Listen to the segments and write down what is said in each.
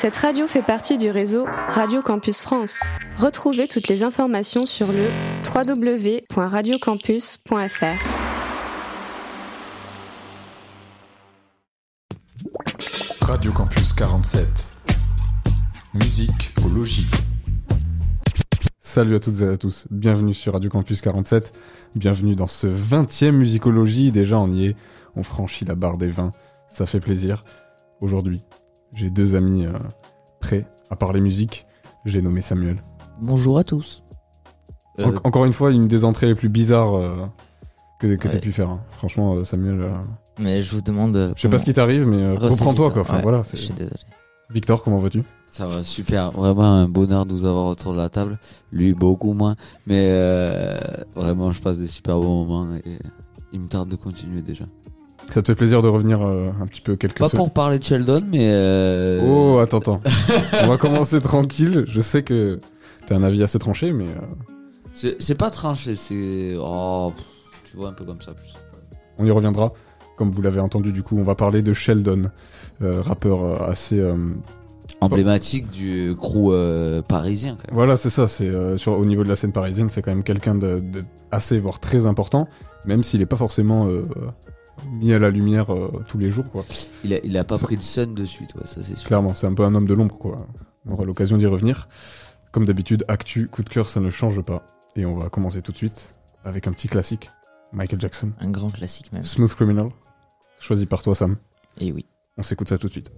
Cette radio fait partie du réseau Radio Campus France. Retrouvez toutes les informations sur le www.radiocampus.fr. Radio Campus 47. Musique au logis. Salut à toutes et à tous, bienvenue sur Radio Campus 47, bienvenue dans ce 20e musicologie, déjà on y est, on franchit la barre des 20, ça fait plaisir. Aujourd'hui, j'ai deux amis euh, prêts à parler musique, j'ai nommé Samuel. Bonjour à tous. En- Euh, encore une fois, une des entrées les plus bizarres euh, que, que t'aies Ouais. pu faire. hein. Franchement, euh, Samuel, euh, mais je vous demande. euh, je sais pas ce qui t'arrive, mais euh, reprends-toi quoi. Ressaisis-toi. Enfin, Ouais, voilà, Je suis désolé. Victor, comment vas-tu? Ça va super, vraiment un bonheur de vous avoir autour de la table. Lui beaucoup moins, mais euh, vraiment je passe des super bons moments et il me tarde de continuer déjà. Ça te fait plaisir de revenir euh, un petit peu quelques Pas pour parler de Sheldon, mais euh, Oh, attends, attends. On va commencer tranquille. Je sais que t'as un avis assez tranché, mais euh, c'est pas tranché, c'est oh, tu vois un peu comme ça plus. on y reviendra. Comme vous l'avez entendu, du coup, on va parler de Sheldon, rappeur assez. Emblématique du crew parisien. Quand même. Voilà, c'est ça. C'est au niveau de la scène parisienne, c'est quand même quelqu'un de, de assez, voire très important, même s'il est pas forcément euh, mis à la lumière euh, tous les jours, quoi. Il a, il a pas Ça- pris le sun de suite, ouais, ça c'est sûr. Clairement, c'est un peu un homme de l'ombre, quoi. On aura l'occasion d'y revenir. Comme d'habitude, actu, coup de cœur, ça ne change pas. Et on va commencer tout de suite avec un petit classique, Michael Jackson. Un grand classique même. Smooth Criminal, choisi par toi Sam. Et oui. On s'écoute ça tout de suite.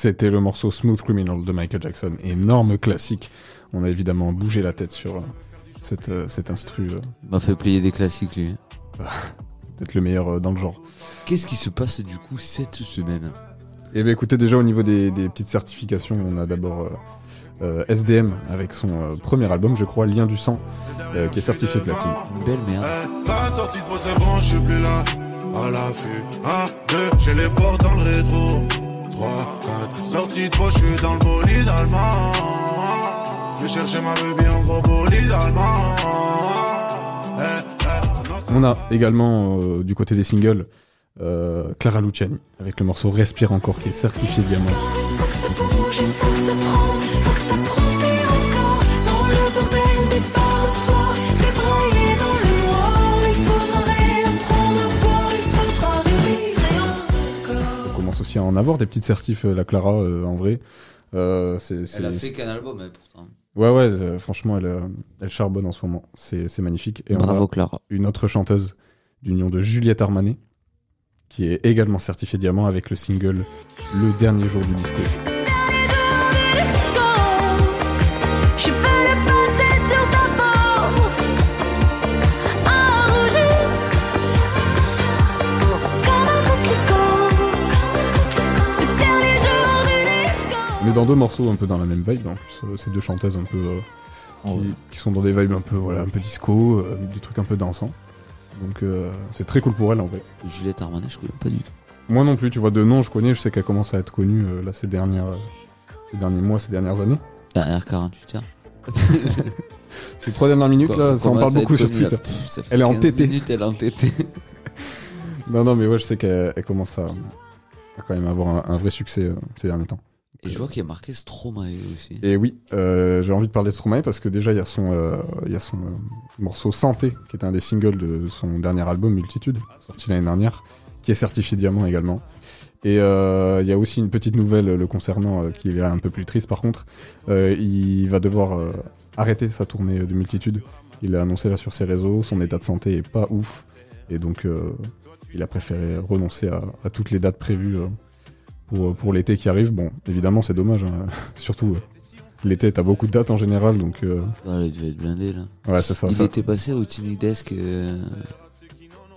C'était le morceau Smooth Criminal de Michael Jackson, énorme classique. On a évidemment bougé la tête sur euh, cette, euh, cet instru, euh, Il m'a fait plier des classiques, lui. peut-être le meilleur euh, dans le genre. Qu'est-ce qui se passe du coup cette semaine? Et bien écoutez, déjà au niveau des, des petites certifications, on a d'abord euh, euh, SDM avec son euh, premier album, je crois, Lien du sang, euh, qui est certifié platine. Belle merde. La sortie de c'est bon, je suis plus là. À l'affût. 1, 2, j'ai les portes dans le rétro. 3, 4, sortie de je suis dans le bolide allemand. Je vais chercher ma baby en gros bolide allemand. Non, ça- On a également euh, du côté des singles euh, Clara Luciani avec le morceau Respire encore qui est certifié diamant. Faut que ça bouge, il faut que ça tremble, faut que ça transpire On à en avoir des petites certifs, euh, la Clara, euh, en vrai. Euh, c'est, Elle a fait qu'un album, pourtant. Ouais, ouais, euh, franchement, elle, elle charbonne en ce moment. C'est, c'est magnifique. Et on Bravo, a Clara. une autre chanteuse d'union de Juliette Armanet, qui est également certifiée diamant avec le single Le dernier jour du disco. Dans deux morceaux un peu dans la même vibe, en plus, euh, ces deux chanteuses un peu euh, Oh, qui, sont dans des vibes un peu, voilà, un peu disco, euh, des trucs un peu dansants. Donc c'est très cool pour elle en vrai. Juliette Armanet, je connais pas du tout. Moi non plus, tu vois, de nom je connais, je sais qu'elle commence à être connue euh, là ces dernières, euh, ces derniers mois, ces dernières années. Dernière 48 heures. Ces trois dernières minutes là, ça en parle beaucoup sur. Twitter. Pff, fait Elle est en 15 tété. minutes, elle est en tété. Non non mais ouais, je sais qu'elle elle commence à, à quand même avoir un, un vrai succès euh, ces derniers temps. Et je vois qu'il y a marqué Stromae aussi. Et oui, euh, j'ai envie de parler de Stromae parce que déjà il y a son, euh, a euh, morceau Santé, qui est un des singles de son dernier album Multitude, sorti l'année dernière, qui est certifié diamant également. Et il y a aussi une petite nouvelle le concernant qui est un peu plus triste par contre. Il va devoir arrêter sa tournée de Multitude. Il l'a annoncé là sur ses réseaux, son état de santé est pas ouf. Et donc il a préféré renoncer à, toutes les dates prévues pour, pour l'été qui arrive. Bon, évidemment c'est dommage, hein. surtout euh, l'été t'as beaucoup de dates en général, donc euh, Ah, elle devait être blindée là. ouais c'est ça. Il ça. était passé au Tiny Desk. euh,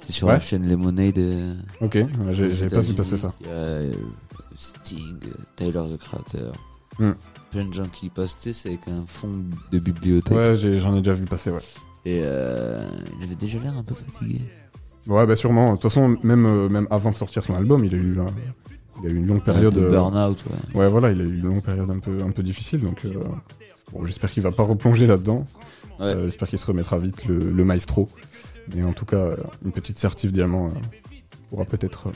C'est sur Ouais. la chaîne Lemonade. euh, Ok, ouais, j'ai pas vu passer ça. Il y a euh, Sting, euh, Tyler the Creator. Hmm. Plein de gens qui passent, tu sais, c'est avec un fond de bibliothèque. Ouais, j'en ai déjà vu passer, ouais. Et euh, il avait déjà l'air un peu fatigué. Ouais, bah sûrement. De toute façon, même, euh, même avant de sortir son album, il a eu, un- il a eu une longue période. Un peu euh, burn-out, ouais. Ouais, voilà, il a eu une longue période un peu, un peu difficile, donc euh, bon, j'espère qu'il va pas replonger là-dedans. Ouais. Euh, j'espère qu'il se remettra vite le, le maestro. Mais en tout cas, euh, une petite certif diamant pourra peut-être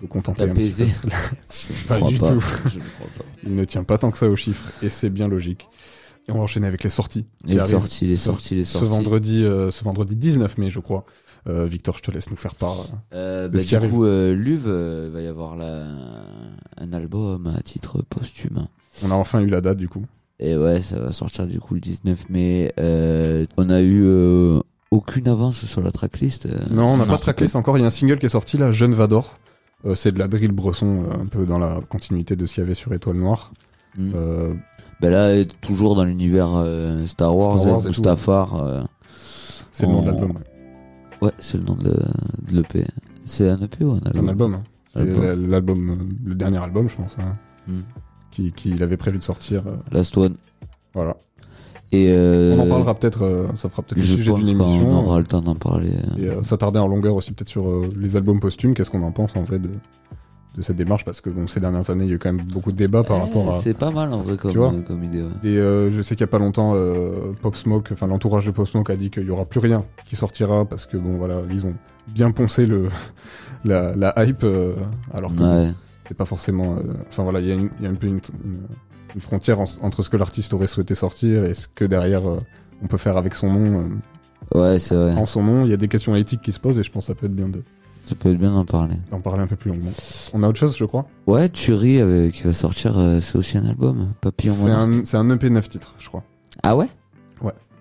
le contenter un petit peu. Je Pas du pas. tout. Je ne crois pas. Il ne tient pas tant que ça aux chiffres, et c'est bien logique. Et on va enchaîner avec les sorties. Les sorties, les ce- sorties, les Ce sorties. vendredi, euh, ce vendredi 19 mai, je crois. Euh, Victor, je te laisse nous faire part. euh. Euh, de bah, ce du coup, Luve, va y avoir là, un album à titre posthume. On a enfin eu la date, du coup. Et ouais, ça va sortir du coup le 19 mai. Euh, on a eu euh, aucune avance sur la tracklist. euh, Non, on n'a pas de tracklist encore. Il y a un single qui est sorti là, Jeune Vador. C'est de la drill bresson, un peu dans la continuité de ce qu'il y avait sur Étoile Noire. Euh, Bah là, toujours dans l'univers Star Wars, Star Wars et tout. Mustafar. c'est le nom de l'album. ouais. Ouais, c'est le nom de, de l'EP. C'est un EP ou un album un album. hein. Album. L'album, euh, le dernier album, je pense, hein, Hmm. qui- qu'il avait prévu de sortir. euh, Last One. voilà. Et euh, On en parlera peut-être. euh, ça fera peut-être le Je sujet d'une émission. aura le temps d'en parler. Et euh, s'attarder en longueur aussi peut-être sur les albums posthumes. Qu'est-ce qu'on en pense en vrai de, de cette démarche Parce que bon, ces dernières années, il y a eu quand même beaucoup de débats par Eh, rapport à. C'est pas mal en vrai comme, Tu vois euh, comme idée. ouais. Et euh, je sais qu'il y a pas longtemps, euh, Pop Smoke, enfin l'entourage de Pop Smoke a dit qu'il y aura plus rien qui sortira parce que bon voilà, ils ont bien poncé le la, la hype, euh, alors que Ouais. c'est pas forcément. euh, Enfin voilà, il y, y a un peu une, une, une frontière en- entre ce que l'artiste aurait souhaité sortir et ce que derrière on peut faire avec son nom. Ouais, c'est vrai. en son nom, il y a des questions éthiques qui se posent et je pense que ça peut être bien de- Ça peut être bien d'en parler. d'en parler un peu plus longuement. On a autre chose, je crois. Ouais, Thury euh, qui va sortir, euh, c'est aussi un album. Papillon C'est Monarque. un, c'est un EP 9 titres, je crois. Ah ouais?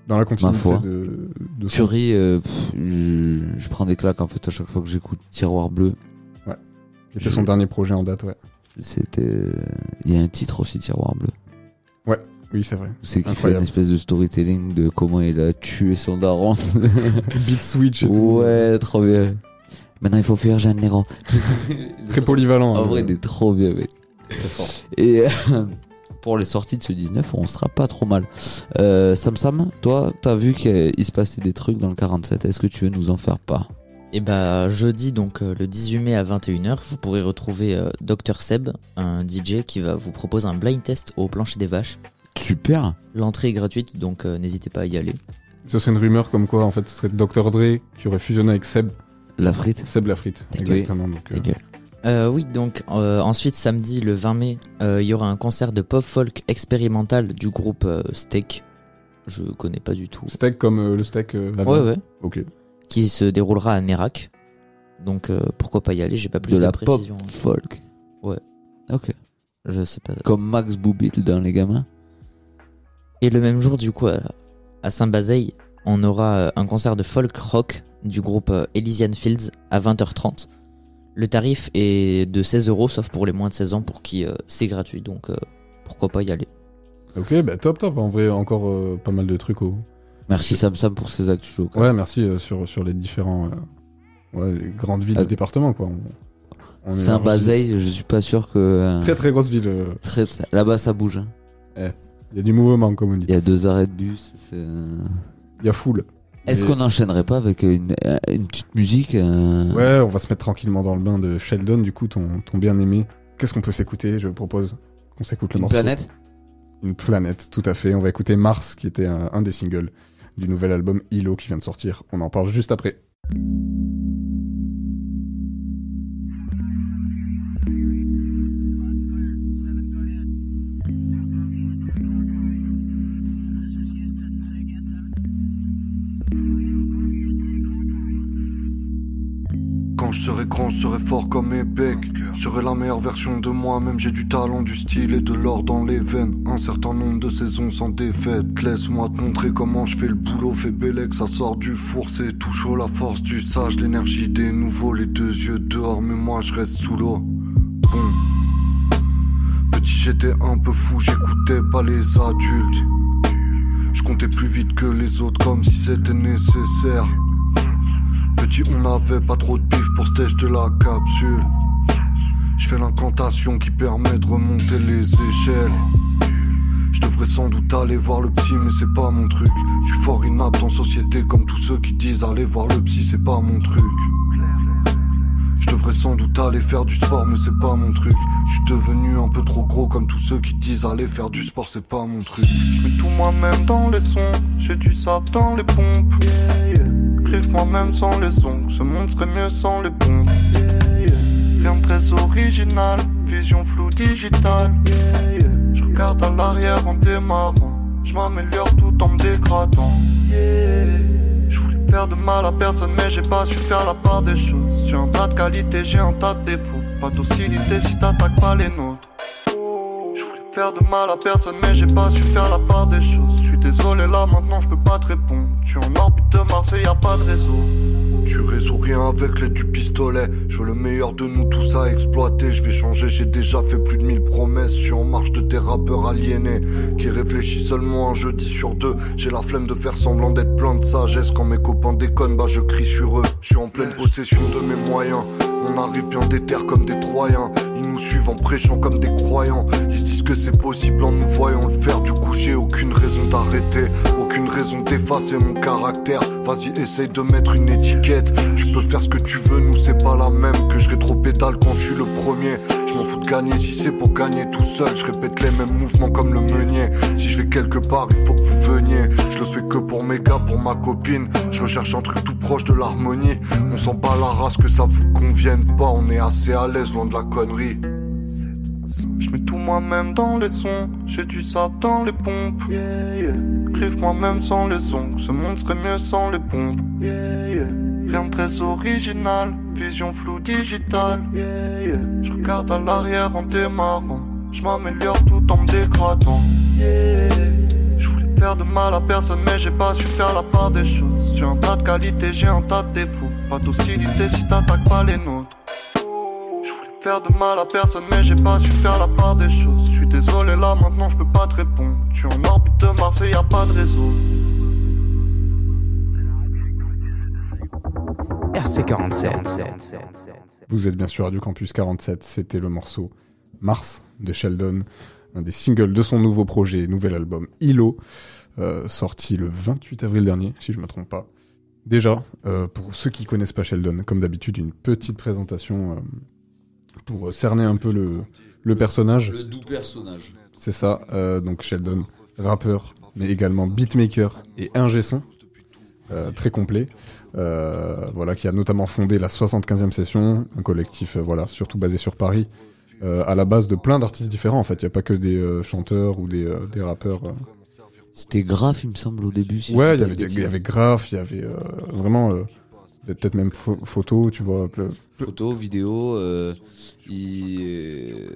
Dans la continuité foi. de, de Thury, euh, pff, je, je prends des claques en fait à chaque fois que j'écoute Tiroir Bleu. qui était son dernier projet en date, ouais. C'était. Il y a un titre aussi, Tiroir Bleu. Oui, c'est vrai. C'est qui fait une espèce de storytelling de comment il a tué son daron. Beat switch et tout. ouais, trop bien. Maintenant, il faut fuir Jeanne Négro. Très polyvalent. En hein. vrai, il est trop bien, mec. Et euh, pour les sorties de ce 19, on sera pas trop mal. Euh, Sam Sam, toi, t'as vu qu'il se passait des trucs dans le 47. Est-ce que tu veux nous en faire part Et bah jeudi donc euh, le 18 mai à 21h, vous pourrez retrouver euh, Dr Seb, un DJ qui va vous proposer un blind test au plancher des vaches. Super. L'entrée est gratuite donc euh, n'hésitez pas à y aller. Ça serait une rumeur comme quoi, en fait, ce serait Dr. Dre qui aurait fusionné avec Seb. La frite. Seb la frite. Exactement. Donc, euh. Euh, oui, donc euh, ensuite samedi le 20 mai, euh, il y aura un concert de pop folk expérimental du groupe euh, Steak. Je connais pas du tout. steak comme euh, le steak. euh, Ouais ouais. Ok. Qui se déroulera à Nérac. Donc euh, pourquoi pas y aller J'ai pas plus De de, la pop précision. folk. Ouais. Ok. Je sais pas. Comme Max Boublil dans Les Gamins. Et le même jour, du coup, à- Saint-Bazeille, on aura un concert de folk rock du groupe euh, Elysian Fields à 20h30. Le tarif est de 16 euros, sauf pour les moins de 16 ans, pour qui euh, c'est gratuit. Donc euh, pourquoi pas y aller. Ok, bah top, top. En vrai, encore euh, pas mal de trucs au. Merci Sam Sam pour ces actus locaux. Ouais, merci euh, sur, sur les différents. euh, ouais, les grandes villes du département, quoi. Saint-Bazeille, je suis pas sûr que. euh, Très très grosse ville. euh, très- Là-bas, ça bouge. hein. Il y a du mouvement, comme on dit. Il y a deux arrêts de bus. c'est- euh, Il y a foule. Est-ce qu'on n'enchaînerait pas avec une, euh, une petite musique euh, Ouais, on va se mettre tranquillement dans le bain de Sheldon, du coup, ton, ton bien-aimé. Qu'est-ce qu'on peut s'écouter Je propose qu'on s'écoute le Une morceau. planète? Une planète, tout à fait. On va écouter Mars, qui était un, un des singles du nouvel album Hilo qui vient de sortir. On en parle juste après. Quand je serai grand, je serai fort comme becs. Je serai la meilleure version de moi-même. J'ai du talent, du style et de l'or dans les veines. Un certain nombre de saisons sans défaite. Laisse-moi te montrer comment je fais le boulot. Fais bélec, ça sort du four, c'est tout chaud. La force du sage, l'énergie des nouveaux. Les deux yeux dehors, mais moi je reste sous l'eau. Bon. Petit, j'étais un peu fou, j'écoutais pas les adultes. Je comptais plus vite que les autres, comme si c'était nécessaire. Petit, on n'avait pas trop de bif pour stage de la capsule. Je fais l'incantation qui permet de remonter les échelles. Je devrais sans doute aller voir le psy, mais c'est pas mon truc. Je suis fort inapte en société, comme tous ceux qui disent aller voir le psy, c'est pas mon truc. Je devrais sans doute aller faire du sport, mais c'est pas mon truc. Je suis devenu un peu trop gros, comme tous ceux qui disent aller faire du sport, c'est pas mon truc. Je mets tout moi-même dans les sons, j'ai du sable dans les pompes. Moi-même sans les ongles, ce monde serait mieux sans les bombes. De très original, vision floue digitale. Je regarde à l'arrière en démarrant, je m'améliore tout en me dégradant. Je voulais faire de mal à personne, mais j'ai pas su faire la part des choses. J'ai un tas de qualités, j'ai un tas de défauts. Pas d'hostilité si t'attaques pas les nôtres. Je voulais faire de mal à personne, mais j'ai pas su faire la part des choses. Désolé là, maintenant je peux pas te répondre. Suis en orbite de Marseille, y a pas de réseau. Tu résous rien avec l'aide du pistolet. Je veux le meilleur de nous tous à exploiter. Je vais changer, j'ai déjà fait plus de 1000 promesses. Je suis en marche de tes rappeurs aliénés qui réfléchissent seulement un jeudi sur deux. J'ai la flemme de faire semblant d'être plein de sagesse. Quand mes copains déconnent, bah je crie sur eux. Je suis en pleine possession de mes moyens. On arrive bien des terres comme des Troyens. Nous suivent en prêchant comme des croyants. Ils se disent que c'est possible en nous voyant le faire. Du coup, j'ai aucune raison d'arrêter, aucune raison d'effacer mon caractère. Vas-y, essaye de mettre une étiquette. Tu peux faire ce que tu veux, nous c'est pas la même. Que je rétro-pédale quand je suis le premier. Je m'en fous de gagner si c'est pour gagner tout seul. Je répète les mêmes mouvements comme le meunier. Si je vais quelque part, il faut que vous veniez. Je le fais que pour mes gars, pour ma copine. Je recherche un truc tout proche de l'harmonie. On sent pas la race que ça vous convienne pas. On est assez à l'aise loin de la connerie. Je mets tout moi-même dans les sons, j'ai du sable dans les pompes. Griffe moi-même sans les ongles, ce monde serait mieux sans les pompes. Rien de très original, vision floue digitale. Je regarde à l'arrière en démarrant, je m'améliore tout en me dégradant. Je voulais faire de mal à personne, mais j'ai pas su faire la part des choses. J'ai un tas de qualités, j'ai un tas de défauts. Pas d'hostilité si t'attaques pas les nôtres. Faire de mal à personne, mais j'ai pas su faire la part des choses. Je suis désolé là, maintenant je peux pas te répondre. Suis en orbite de Marseille, y a pas de réseau. RC47. Vous êtes bien sûr Radio Campus 47, c'était le morceau Mars de Sheldon, un des singles de son nouveau projet, nouvel album Ilo, euh, sorti le 28 avril dernier, si je me trompe pas. Déjà, euh, pour ceux qui connaissent pas Sheldon, comme d'habitude, une petite présentation euh, pour cerner un peu le, le personnage. Le doux personnage. C'est ça, euh, donc Sheldon, rappeur, mais également beatmaker et ingé son, euh, très complet. Euh, voilà, qui a notamment fondé la 75e session, un collectif, euh, voilà, surtout basé sur Paris, euh, à la base de plein d'artistes différents. En fait, il y a pas que des euh, chanteurs ou des, euh, des rappeurs. euh. C'était grave, il me semble, au début. si ouais, il y avait, y avait Graph, il y avait euh, vraiment euh, peut-être même pho- photo, tu vois. Photos, vidéos. euh, il, euh,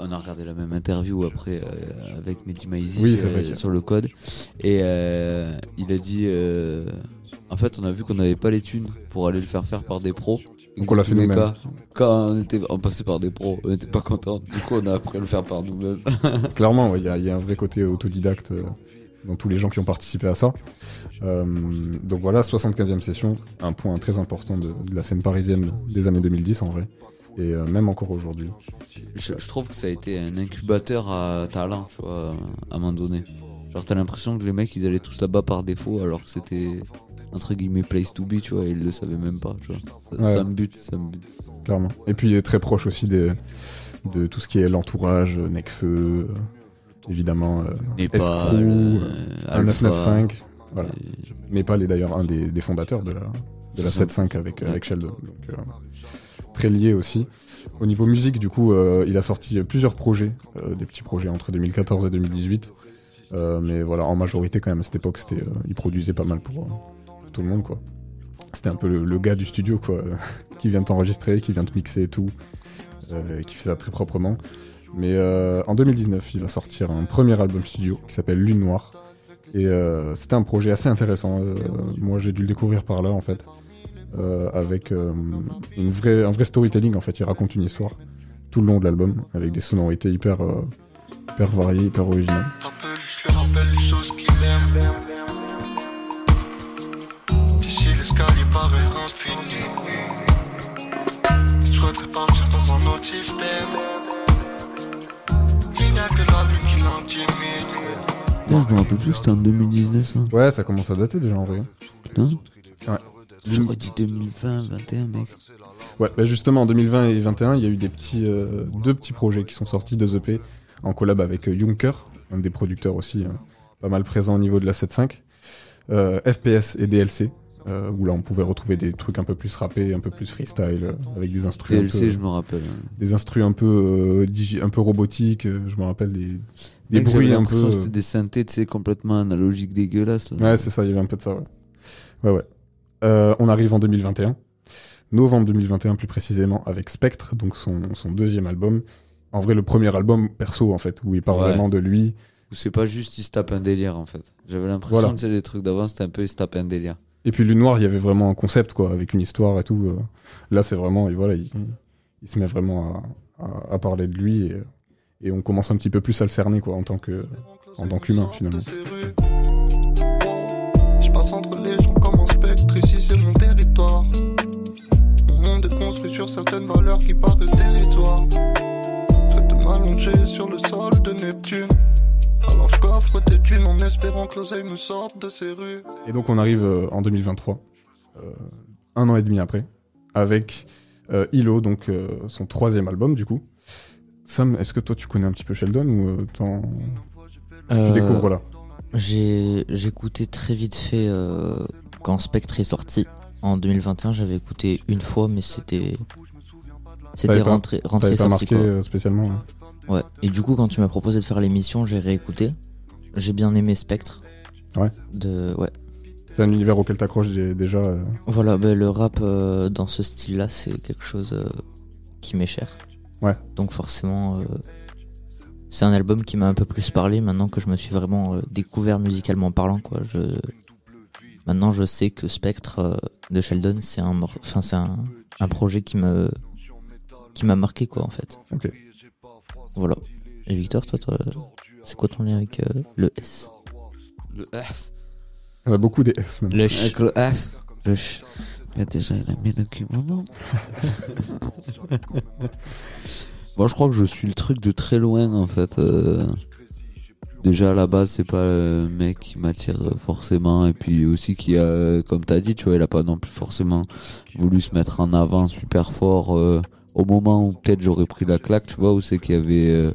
on a regardé la même interview après euh, avec Mehdi Maizi Oui, sur, le code. Et il a dit En fait, on a vu qu'on n'avait pas les thunes pour aller le faire faire par des pros. Donc on l'a fait nous-mêmes. Quand on, était, on passait par des pros, on n'était pas content. Du coup, on a appris à le faire par nous-mêmes. Clairement, ouais, il y, a- il y a un vrai côté autodidacte dans tous les gens qui ont participé à ça. Euh, donc voilà, 75e session, un point très important de, de la scène parisienne des années 2010 en vrai, et euh, même encore aujourd'hui. je, je trouve que ça a été un incubateur à talent, tu vois, à un moment donné. Genre, t'as l'impression que les mecs, ils allaient tous là-bas par défaut, alors que c'était, entre guillemets, place to be, tu vois, et ils le savaient même pas, tu vois. Ça, Ouais. ça me bute, ça me bute. clairement. Et puis il est très proche aussi des, de tout ce qui est l'entourage, Necfeu, évidemment, euh, Népal, Escrew, euh, un Alpha, 995, voilà. Népal est d'ailleurs un des, des fondateurs de la, de la C'est ça. 7.5 avec, Ouais. avec Sheldon. Donc, euh, très lié aussi. Au niveau musique, du coup, euh, il a sorti plusieurs projets, euh, des petits projets entre 2014 et 2018. Euh, mais voilà, en majorité quand même à cette époque, c'était, euh, il produisait pas mal pour, euh, pour tout le monde, quoi. C'était un peu le, le gars du studio, quoi, qui vient t'enregistrer, qui vient te mixer et tout, euh, et qui fait ça très proprement. Mais euh, en 2019, il va sortir un premier album studio qui s'appelle Lune Noire. Et euh, c'était un projet assez intéressant. euh, moi, j'ai dû le découvrir par là, en fait. Avec une un vrai storytelling, en fait. Il raconte une histoire tout le long de l'album, avec des sonorités hyper, hyper variées, hyper originales. Rappelle, Putain, je me rappelle plus c'était en 2019, ça. Ouais, ça commence à dater déjà, en vrai. Putain. Ouais. J'aurais dit 2020, 21, mec. Ouais, bah justement, en 2020 et 2021, il y a eu des petits, euh, deux petits projets qui sont sortis, deux EP, en collab avec euh, Junker, un des producteurs aussi euh, pas mal présent au niveau de la 7.5, euh, FPS et DLC, où là on pouvait retrouver des trucs un peu plus rappés, un peu plus freestyle, avec des instruments. DLC, je me rappelle. hein. Des instrus un peu, digi- un peu robotiques, je me rappelle des, des Mec, bruits un peu. que euh, C'était des synthés, tu sais, complètement analogiques dégueulasses. là. Ouais, c'est ça, il y avait un peu de ça, ouais. Ouais, ouais. Euh, on arrive en 2021. Novembre 2021, plus précisément, avec Spectre, donc son, son deuxième album. En vrai, le premier album perso, en fait, où il parle Ouais. vraiment de lui. Ou c'est pas juste, il se tape un délire, en fait. J'avais l'impression Voilà. que c'est les trucs d'avant, c'était un peu, il se tape un délire. Et puis, Lune Noire, il y avait vraiment un concept, quoi, avec une histoire et tout. euh. Là, c'est vraiment, et voilà, il, il se met vraiment à, à- à parler de lui et, et on commence un petit peu plus à le cerner, quoi, en tant que, en tant qu'humain, finalement. De ces rues. Je passe entre les gens comme un spectre, ici c'est mon territoire. Mon monde est construit sur certaines valeurs qui paraissent dérisoires. Je de m'allonger sur le sol de Neptune. Alors je coffre des thunes en espérant que l'oseille me sorte de ces rues. Et donc on arrive euh, en 2023, euh, un an et demi après, avec euh, Hilo, donc euh, son troisième album du coup. Sam, est-ce que toi tu connais un petit peu Sheldon ou euh, t'en- tu Euh, découvres là J'ai écouté très vite fait euh, quand Spectre est sorti en 2021. J'avais écouté une fois, mais c'était c'était T'avais pas- rentré rentré pas sorti marqué quoi. spécialement Ouais. Et du coup, quand tu m'as proposé de faire l'émission, j'ai réécouté. J'ai bien aimé Spectre. Ouais. De ouais. C'est un univers auquel t'accroches dé- déjà. euh, Voilà, bah, le rap euh, dans ce style-là, c'est quelque chose euh, qui m'est cher. Ouais. Donc forcément, euh, c'est un album qui m'a un peu plus parlé maintenant que je me suis vraiment euh, découvert musicalement parlant. Quoi. Je... Maintenant, je sais que Spectre euh, de Sheldon, c'est un, mor- enfin, c'est un, un projet qui me qui m'a marqué, quoi, en fait. Voilà. Et Victor, toi, toi, c'est quoi ton lien avec euh, le S? Le S. En a beaucoup des S maintenant. Le Avec le S. Le ch. Mais déjà, il a mis le. Bon, je crois que je suis le truc de très loin en fait. euh. Déjà à la base, c'est pas le mec qui m'attire forcément. Et puis aussi qui a, comme t'as dit, tu vois, il a pas non plus forcément voulu se mettre en avant super fort euh, au moment où peut-être j'aurais pris la claque, tu vois, où c'est qu'il y avait, euh,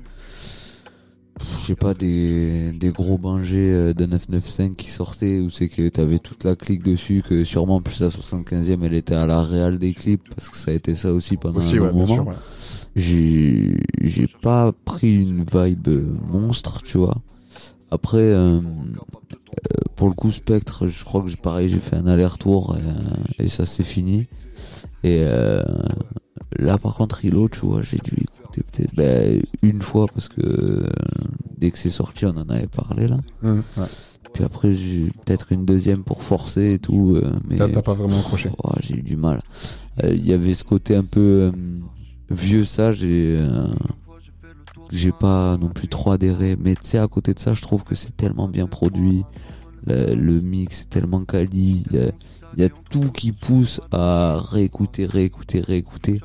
je sais pas, des, des gros bangers euh, de 995 qui sortaient, où c'est que t'avais toute la clique dessus, que sûrement en plus la 75e elle était à la réal des clips, parce que ça a été ça aussi pendant Aussi, un ouais, moment. ouais. j'ai j'ai pas pris une vibe monstre tu vois. Après euh, euh, pour le coup spectre je crois que j'ai pareil j'ai fait un aller-retour et, et ça c'est fini. Et euh, là par contre Hilo tu vois j'ai dû peut-être ben, une fois parce que euh, dès que c'est sorti on en avait parlé là ouais. puis après j'ai peut-être une deuxième pour forcer et tout euh, mais T'as t'as pas vraiment accroché. Oh, j'ai eu du mal. Euh, Il y avait ce côté un peu euh, vieux euh, que j'ai pas non plus trop adhéré. Mais tu sais, à côté de ça, je trouve que c'est tellement bien produit. Le, le mix est tellement quali. Il y a- il y a tout qui pousse à réécouter, réécouter, réécouter.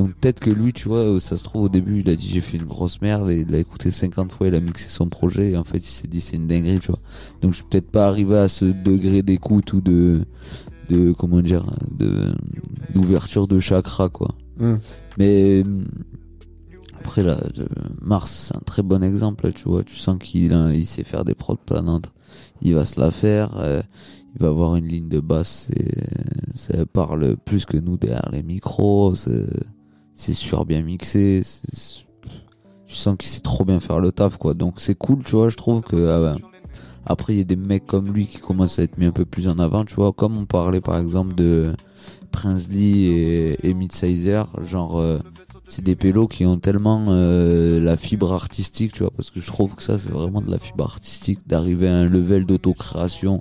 Donc peut-être que lui, tu vois, ça se trouve au début, il a dit j'ai fait une grosse merde et il l'a écouté 50 fois, il a mixé son projet et en fait il s'est dit c'est une dinguerie, tu vois. Donc je suis peut-être pas arrivé à ce degré d'écoute ou de de comment dire de d'ouverture de chakra quoi. Hum. Mais après là, Mars c'est un très bon exemple, tu vois. Tu sens qu'il a- il sait faire des prods planantes. Il va se la faire. euh, il va avoir une ligne de basse. c'est- Ça parle plus que nous derrière les micros. C'est c'est super bien mixé. Tu sens qu'il sait trop bien faire le taf, quoi. Donc c'est cool, tu vois. Je trouve que ah ben, après il y a des mecs comme lui qui commencent à être mis un peu plus en avant, tu vois. Comme on parlait par exemple de Prince Lee et, et Midsizer, genre euh, c'est des pélos qui ont tellement euh, la fibre artistique, tu vois, parce que je trouve que ça c'est vraiment de la fibre artistique d'arriver à un level d'autocréation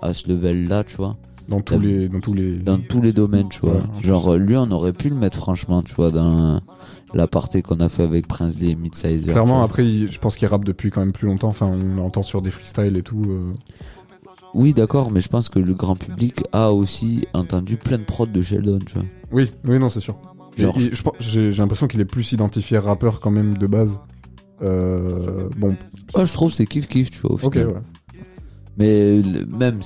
à ce level là, tu vois, Dans tous les, dans tous les. dans tous les domaines, tu vois. Ouais, genre euh, lui on aurait pu le mettre franchement, tu vois, dans l'aparté qu'on a fait avec Prince Lee et Midsizer. Clairement, après, il- je pense qu'il rappe depuis quand même plus longtemps. Enfin, on l'entend sur des freestyles et tout. euh. Oui, d'accord, mais je pense que le grand public a aussi entendu plein de prods de Sheldon, tu vois. Oui, oui, non, c'est sûr. Genre- J'ai l'impression qu'il est plus identifié rappeur quand même de base. Euh, bon, Ouais, je trouve que c'est kiff kiff, tu vois, au final. ouais. Mais même,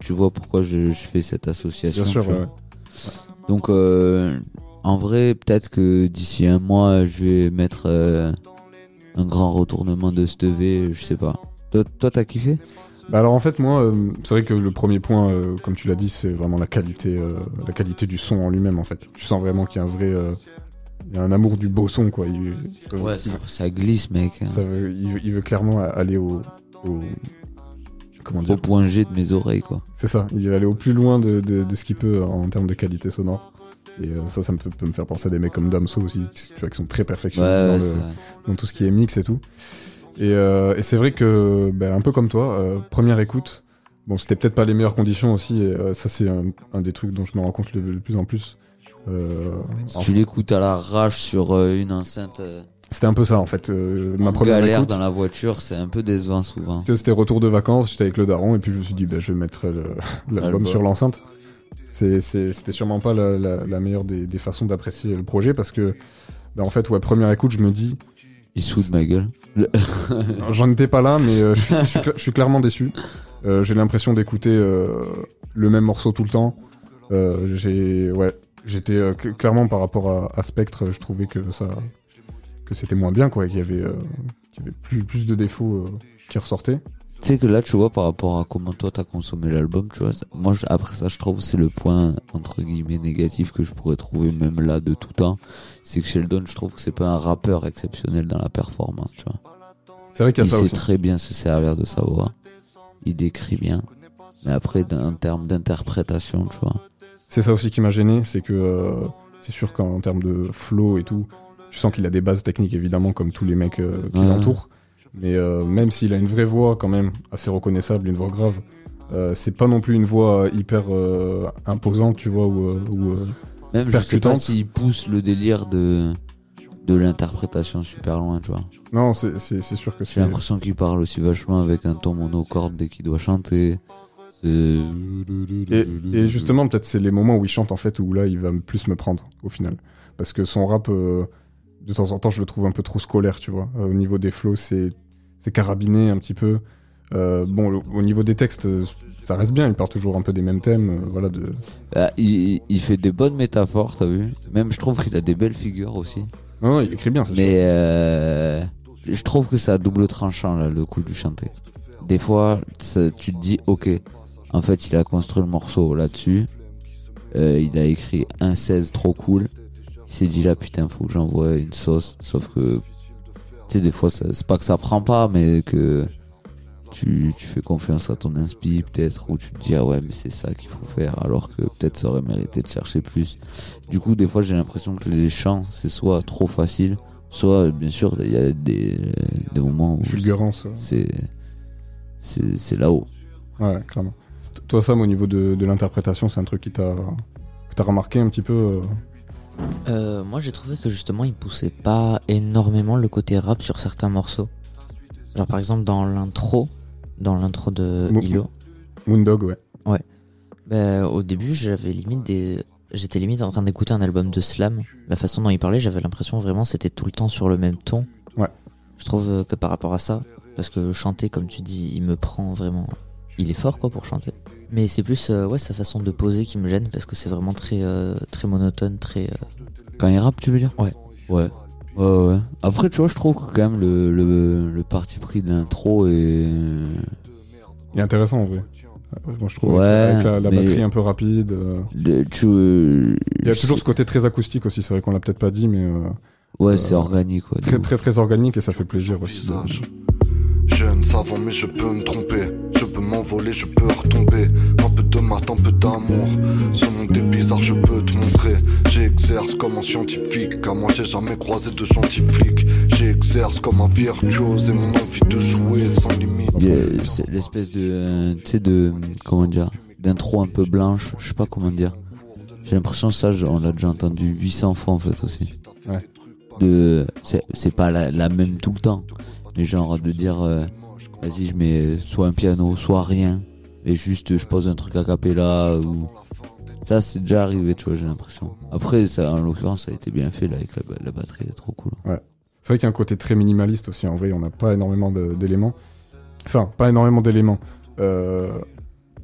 tu- vois pourquoi je, je fais cette association. Bien sûr, ouais, ouais. Donc, euh, en vrai, peut-être que d'ici un mois, je vais mettre euh, un grand retournement de ce V, je sais pas. Toi, t'as kiffé? Bah alors en fait moi euh, c'est vrai que le premier point comme tu l'as dit c'est vraiment la qualité la qualité du son en lui-même en fait. Tu sens vraiment qu'il y a un vrai il y a un amour du beau son quoi. Il, Ouais, ça, ça glisse, mec. ça veut- il, veut- il veut clairement aller au, au comment dire Au point G de mes oreilles, quoi. C'est ça, il veut aller au plus loin de, de, de ce qu'il peut en termes de qualité sonore. Et euh, ça, ça me peut me faire penser à des mecs comme Damso aussi, qui, tu vois, qui sont très perfectionnistes ouais, dans, le- dans tout ce qui est mix et tout. Et, euh, et c'est vrai que, ben, un peu comme toi, euh, première écoute, bon, c'était peut-être pas les meilleures conditions aussi, et euh, ça, c'est un, un des trucs dont je me rends compte le, le plus en plus. Si tu l'écoutes à la rage sur une enceinte c'était un peu ça en fait. euh, ma première galère écoute, dans la voiture, c'est un peu décevant souvent. c'était retour de vacances, j'étais avec le daron, et puis je me suis dit, ben, je vais mettre le- l'album sur l'enceinte. C'était sûrement pas la, la- la meilleure des, des façons d'apprécier le projet, parce que, ben, en fait, ouais, première écoute, je me dis, Il se fout de ma gueule. J'en étais pas là, mais euh, je, suis, je suis cla- je suis clairement déçu. Euh, j'ai l'impression d'écouter euh, le même morceau tout le temps. Euh, j'ai, ouais, j'étais euh, cl- clairement par rapport à, à Spectre, je trouvais que ça, que c'était moins bien, quoi, qu'il y avait, euh, qu'il y avait plus, plus de défauts euh, qui ressortaient. Tu sais que là, tu vois, par rapport à comment toi t'as consommé l'album, tu vois, ça- moi, je- après ça, je trouve que c'est le point, entre guillemets, négatif que je pourrais trouver même là de tout temps. C'est que Sheldon, je trouve que c'est pas un rappeur exceptionnel dans la performance, tu vois. C'est vrai qu'il y Il a ça sait aussi. très bien se servir de sa voix. Il décrit bien. Mais après, en termes d'interprétation, tu vois. C'est ça aussi qui m'a gêné, c'est que euh, c'est sûr qu'en termes de flow et tout, tu sens qu'il a des bases techniques évidemment comme tous les mecs euh, qui l'entourent. Mais euh, même s'il a une vraie voix quand même assez reconnaissable, une voix grave, euh, c'est pas non plus une voix hyper imposante, tu vois, ou, ou, Même je sais pas percutante. s'il pousse le délire de de l'interprétation super loin, tu vois. Non, c'est sûr que J'ai c'est. l'impression qu'il parle aussi vachement avec un ton monocorde dès qu'il doit chanter. Et, et justement, peut-être c'est les moments où il chante en fait où là il va plus me prendre au final. Parce que son rap, euh, de temps en temps, je le trouve un peu trop scolaire, tu vois. Euh, au niveau des flows, c'est c'est carabiné un petit peu. Euh, bon, le- au niveau des textes, ça reste bien. Il part toujours un peu des mêmes thèmes, euh, voilà. De... Ah, il, il fait des bonnes métaphores, t'as vu Même je trouve qu'il a des belles figures aussi. Non, non, il écrit bien, c'est. Mais euh, je trouve que c'est à double tranchant là, le coup du chanter. Des fois, tu te dis, ok, en fait, il a construit le morceau là-dessus. Il a écrit un 16 trop cool. Il s'est dit là, putain, faut que j'envoie une sauce. Sauf que, tu sais, des fois, c'est pas que ça prend pas, mais que tu, tu fais confiance à ton inspi, peut-être, ou tu te dis, ah ouais, mais c'est ça qu'il faut faire, alors que peut-être ça aurait mérité de chercher plus. Du coup, des fois, j'ai l'impression que les chants, c'est soit trop facile, soit, bien sûr, il y a des, des moments où Fulgurance. c'est c'est là-haut. Ouais, clairement. Toi, Sam, au niveau de, de l'interprétation, c'est un truc qui t'a que t'as remarqué un petit peu. euh, Euh, moi, j'ai trouvé que justement, il poussait pas énormément le côté rap sur certains morceaux. Genre, par exemple, dans l'intro, dans l'intro de Mo- Ilo, Moondog, ouais. ben, au début, j'avais limite des. J'étais limite en train d'écouter un album de slam. La façon dont il parlait, j'avais l'impression vraiment c'était tout le temps sur le même ton. Ouais. Je trouve que par rapport à ça, parce que chanter, comme tu dis, il me prend vraiment. Il est fort quoi pour chanter. Mais c'est plus euh, ouais sa façon de poser qui me gêne parce que c'est vraiment très euh, très monotone, très. euh, Quand il rappe, tu veux dire Ouais. Ouais. Ouais, ouais. Après, tu vois, je trouve que quand même le, le, le parti pris de l'intro est. Il est intéressant en vrai. Moi, je trouve Ouais, avec la, la batterie un peu rapide. euh, le- tu, euh, Il y a toujours sais- ce côté très acoustique aussi. C'est vrai qu'on l'a peut-être pas dit, mais euh, Ouais, c'est organique, quoi. de très très très organique et ça fait plaisir aussi. visage. Jeune, savant, mais je peux me tromper. Je peux m'envoler, je peux retomber. Un peu de maths, un peu d'amour. Ce monde est bizarre, je peux te montrer. J'exerce comme un scientifique. Car moi, j'ai jamais croisé de flics. J'exerce comme un virtuose et mon envie de jouer sans limite. C'est l'espèce de. euh, Tu sais, de. Comment dire D'intro un peu blanche, je sais pas comment dire. J'ai l'impression que ça, on l'a déjà entendu 800 fois en fait aussi. Ouais. De. C'est c'est pas la, la même tout le temps. Mais genre de dire. euh, Vas-y, je mets soit un piano, soit rien. Et juste, je pose un truc a cappella ou. Ça, c'est déjà arrivé, tu vois, j'ai l'impression. Après, ça, en l'occurrence, ça a été bien fait là avec la, la batterie, c'est trop cool. C'est vrai qu'il y a un côté très minimaliste aussi. En vrai, on n'a pas énormément d'éléments. Enfin, pas énormément d'éléments. Euh,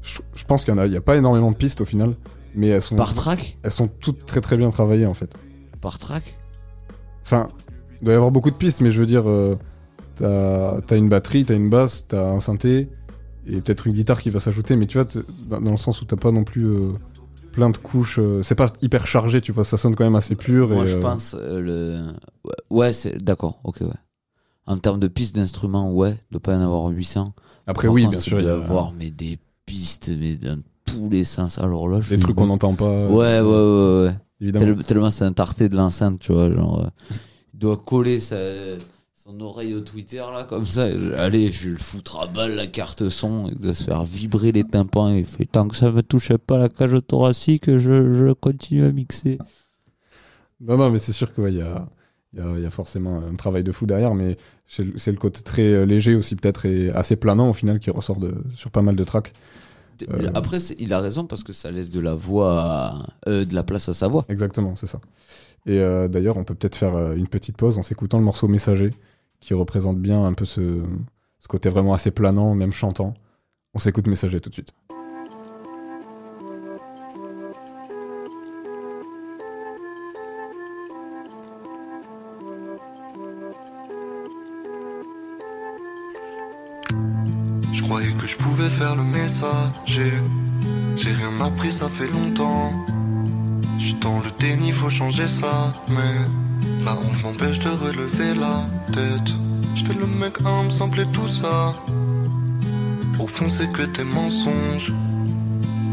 je, je pense qu'il y en a. Y a pas énormément de pistes au final, mais elles sont Par track? elles sont toutes très très bien travaillées en fait. Par track? Enfin, il doit y avoir beaucoup de pistes, mais je veux dire, euh, t'as as une batterie, t'as une basse, t'as un synthé, et peut-être une guitare qui va s'ajouter, mais tu vois, dans, le sens où t'as pas non plus euh, plein de couches, euh, c'est pas hyper chargé, tu vois, ça sonne quand même assez pur. Moi, et, je euh, pense le. Ouais, c'est d'accord. Ok, ouais. En termes de pistes d'instruments, ouais, de pas y en avoir 800. Après, Par oui, contre, bien sûr, il y doit a y avoir mais des pistes, mais dans tous les sens. Alors là, des trucs qu'on n'entend pas. Ouais, ouais, ouais, ouais. Évidemment. Tel- tellement c'est un tarté de l'enceinte, tu vois. Genre, il doit coller sa, son oreille au Twitter, là, comme ça. allez, je vais le foutre à balle la carte son. Il doit se faire vibrer les tympans. Et il fait tant que ça me touche pas la cage thoracique, je, je continue à mixer. Non, non, mais c'est sûr qu'il y a, il y, a, il y a forcément un travail de fou derrière, mais c'est le c'est le côté très euh, léger aussi, peut-être, et assez planant au final, qui ressort de, sur pas mal de tracks. Euh. Après, il a raison parce que ça laisse de la voix, à- euh, de la place à sa voix. Exactement, c'est ça. Et euh, d'ailleurs, on peut peut-être faire une petite pause en s'écoutant le morceau Messager, qui représente bien un peu ce, ce côté vraiment assez planant, même chantant. On s'écoute Messager tout de suite. Je croyais que je pouvais faire le messager. J'ai rien appris, ça fait longtemps. Je suis dans le déni, faut changer ça. Mais la honte m'empêche de relever la tête. Je fais le mec humble, semblait tout ça. Au fond, c'est que des mensonges.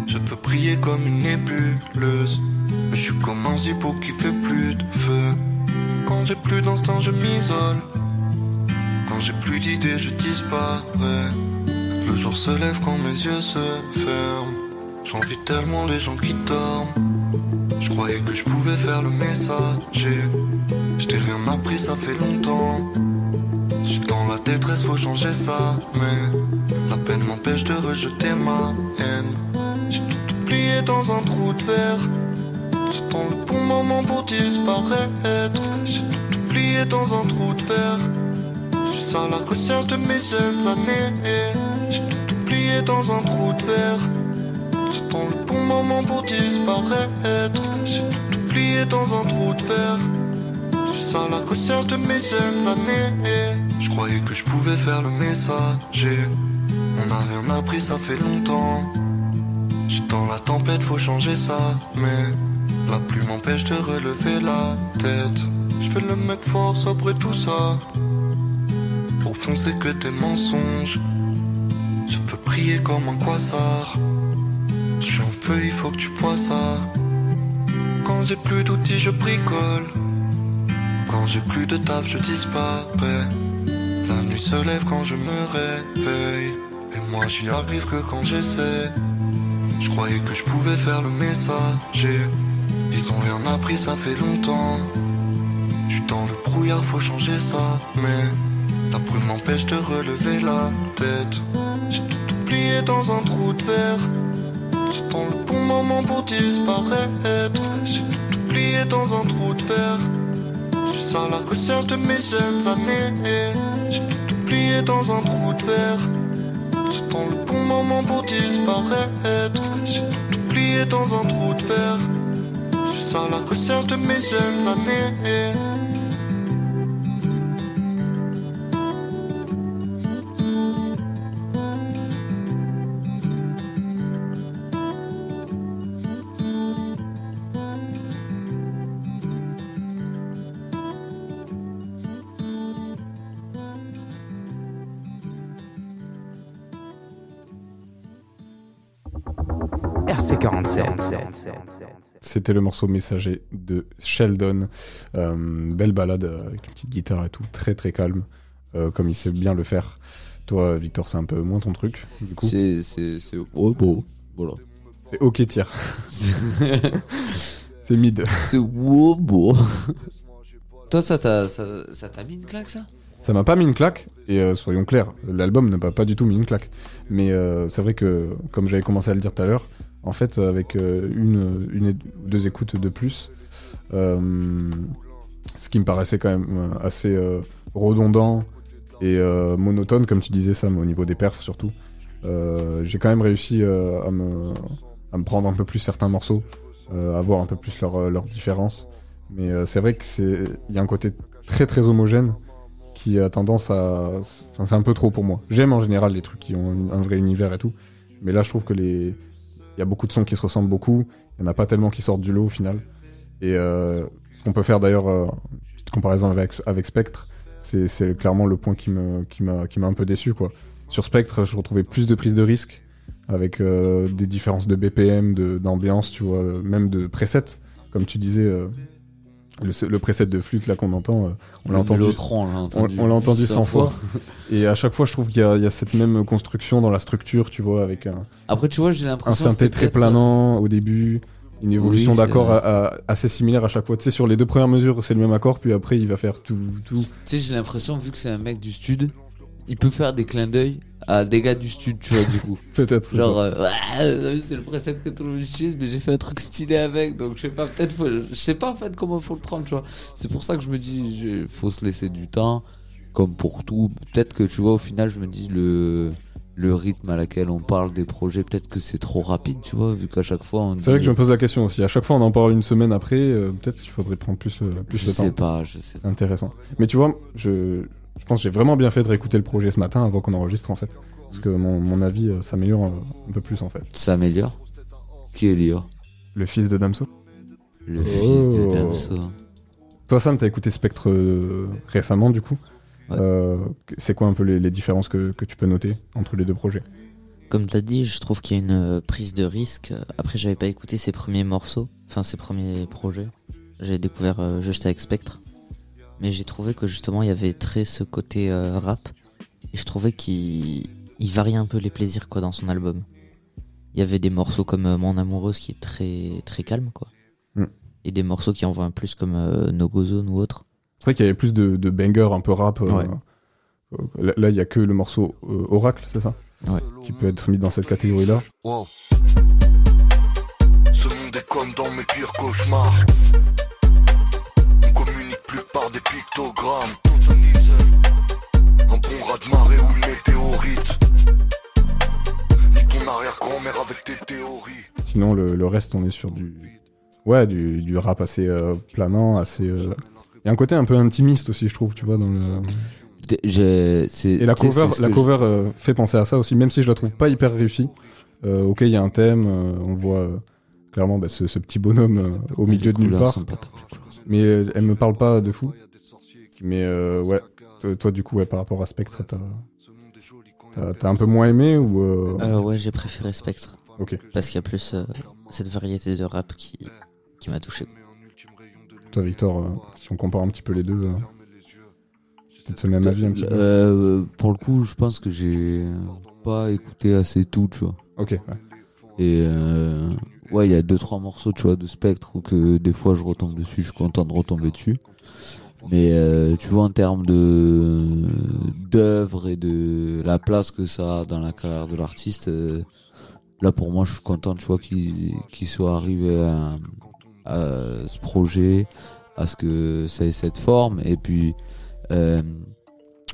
Je veux prier comme une nébuleuse. Mais je suis comme un zippo qui fait plus de feu. Quand j'ai plus d'instinct, je m'isole. Quand j'ai plus d'idées, je disparais. Le jour se lève quand mes yeux se ferment. J'envie tellement les gens qui dorment. Je croyais que je pouvais faire le messager. Je t'ai rien appris, ça fait longtemps. Je dans la détresse, faut changer ça. Mais la peine m'empêche de rejeter ma haine. J'ai tout oublié dans un trou de verre. J'attends le bon moment pour disparaître. J'ai tout oublié dans un trou de verre. Je suis à la recherche de mes jeunes années. J'ai tout oublié dans un trou de verre. J'attends le bon moment pour disparaître. J'ai tout oublié dans un trou de verre. Je suis à la recherche de mes jeunes années. Je croyais que je pouvais faire le messager. On n'a rien appris, ça fait longtemps. Je suis dans la tempête, faut changer ça. Mais la pluie m'empêche de relever la tête. Je fais le mec fort et tout ça. Fond, c'est que des mensonges. Je peux prier comme un quasar. Je suis en feu, il faut que tu vois ça. Quand j'ai plus d'outils, je bricole. Quand j'ai plus de taf, je disparais. La nuit se lève quand je me réveille. Et moi, j'y arrive que quand j'essaie. Je croyais que je pouvais faire le messager. Ils ont rien appris, ça fait longtemps. Suis dans le brouillard, faut changer ça. Mais la brume m'empêche de relever la tête. J'ai tout oublié dans un trou de verre. Bon moment pour disparaître. J'ai tout oublié dans un trou de verre. Je à la recherche de mes jeunes années. J'ai tout oublié dans un trou de verre. J'attends le bon moment pour disparaître. J'ai tout oublié dans un trou de verre. Je à la recherche de mes jeunes années. C'était le morceau messager de Sheldon. Euh, belle balade euh, avec une petite guitare et tout, très très calme, euh, comme il sait bien le faire. Toi, Victor, c'est un peu moins ton truc, du coup. C'est. C'est. Oh, beau. Voilà. C'est ok tier. c'est mid. C'est wow, beau. Toi, ça t'a ça, ça t'a mis une claque, ça? Ça m'a pas mis une claque, et euh, soyons clairs, l'album ne m'a pas du tout mis une claque. Mais euh, c'est vrai que, comme j'avais commencé à le dire tout à l'heure, en fait, euh, avec euh, une, deux écoutes de plus, euh, ce qui me paraissait quand même assez redondant et monotone, comme tu disais, Sam, au niveau des perfs surtout, j'ai quand même réussi à, me, prendre un peu plus certains morceaux, à voir un peu plus leurs leur différences. Mais c'est vrai que c'est il y a un côté très très homogène qui a tendance à enfin c'est un peu trop pour moi. J'aime en général les trucs qui ont un vrai univers et tout, mais là je trouve que les il y a beaucoup de sons qui se ressemblent beaucoup, il y en a pas tellement qui sortent du lot au final. Et euh, ce qu'on peut faire d'ailleurs euh, une petite comparaison avec avec Spectre, c'est clairement le point qui m'a qui un peu déçu quoi. Sur Spectre, je retrouvais plus de prise de risque avec euh, des différences de BPM, d'ambiance, tu vois, euh, même de preset comme tu disais euh, le, le preset de flûte là qu'on entend, euh, on l'a entendu on l'a on, entendu. on l'a entendu 800 100 fois. Et à chaque fois, je trouve qu'il y, a- il y a cette même construction dans la structure, tu vois, avec un, Après, tu vois, j'ai un l'impression. synthé c'était très planant au début, une évolution Oui, à- assez similaire à chaque fois. Tu sais, sur les deux premières mesures, c'est le même accord, puis après, il va faire tout, tout. Tu sais, j'ai l'impression, vu que c'est un mec du stud, il peut faire des clins d'œil à des gars du stud, tu vois, du coup. Peut-être. Genre, euh, ouais, c'est le preset que tout le monde utilise, mais j'ai fait un truc stylé avec, donc je sais pas, peut-être, je sais pas en fait comment faut le prendre, tu vois. C'est pour ça que je me dis, je- faut se laisser du temps, comme pour tout. Peut-être que, tu vois, au final, je me dis, le, le rythme à laquelle on parle des projets, peut-être que c'est trop rapide, tu vois, vu qu'à chaque fois on dit. C'est vrai que je me pose la question aussi. À chaque fois, on en parle une semaine après, euh, peut-être qu'il faudrait prendre plus, le- plus Je de sais temps. pas, je sais pas. Intéressant. Mais tu vois, je, je pense que j'ai vraiment bien fait de réécouter le projet ce matin avant qu'on enregistre, en fait. Parce que mon, mon avis euh, s'améliore un, un peu plus, en fait. Ça améliore Qui est Lio? Le fils de Damso. Le fils de Oh. Damso. Toi, Sam, t'as écouté Spectre euh, récemment, du coup. Ouais. Euh, c'est quoi un peu les, les différences que, que tu peux noter entre les deux projets? Comme t'as dit, je trouve qu'il y a une euh, prise de risque. Après, j'avais pas écouté ses premiers morceaux, enfin ses premiers projets. J'ai découvert euh, juste avec Spectre. Mais j'ai trouvé que justement, il y avait très ce côté euh, rap. Et je trouvais qu'il il variait un peu les plaisirs quoi dans son album. Il y avait des morceaux comme euh, Mon amoureuse qui est très très calme quoi. Mm. et des morceaux qui envoient un plus comme euh, No Go Zone ou autre. C'est vrai qu'il y avait plus de, de bangers un peu rap. euh, Ouais. euh, là- Là, il y a que le morceau euh, Oracle, c'est ça? Ouais. Qui peut être mis dans cette catégorie-là. Wow. Ce monde est comme dans mes pires cauchemars. Des pictogrammes. Un bon raz de marée ou une météorite. Nique ton arrière-grand-mère avec tes théories. Sinon, le, le reste, on est sur du. Ouais, du, du rap assez euh, planant, assez. euh, Il y a un côté un peu intimiste aussi, je trouve, tu vois, dans le. Et la cover, la cover euh, fait penser à ça aussi, même si je la trouve pas hyper réussie. Euh, ok, il y a un thème, euh, on voit euh, clairement bah, ce, ce petit bonhomme euh, au milieu de nulle part. Mais euh, elle me parle pas de fou. Mais euh, ouais, toi, toi, du coup, ouais, par rapport à Spectre, t'as un peu moins aimé ou euh, Euh, ouais, j'ai préféré Spectre. Ok. Parce qu'il y a plus euh, cette variété de rap qui, qui m'a touché. toi, Victor, euh, si on compare un petit peu les deux, euh, c'est peut-être ce même avis un petit peu. Euh, pour le coup, je pense que j'ai pas écouté assez tout, tu vois. Ok, ouais. Et euh, ouais, il y a deux trois morceaux, tu vois, de Spectre où que des fois je retombe dessus, je suis content de retomber dessus. Mais euh, tu vois, en termes de d'œuvre et de la place que ça a dans la carrière de l'artiste, euh, là pour moi, je suis content, tu vois, qu'il qu'il soit arrivé à, à ce projet, à ce que ça ait cette forme. Et puis, euh,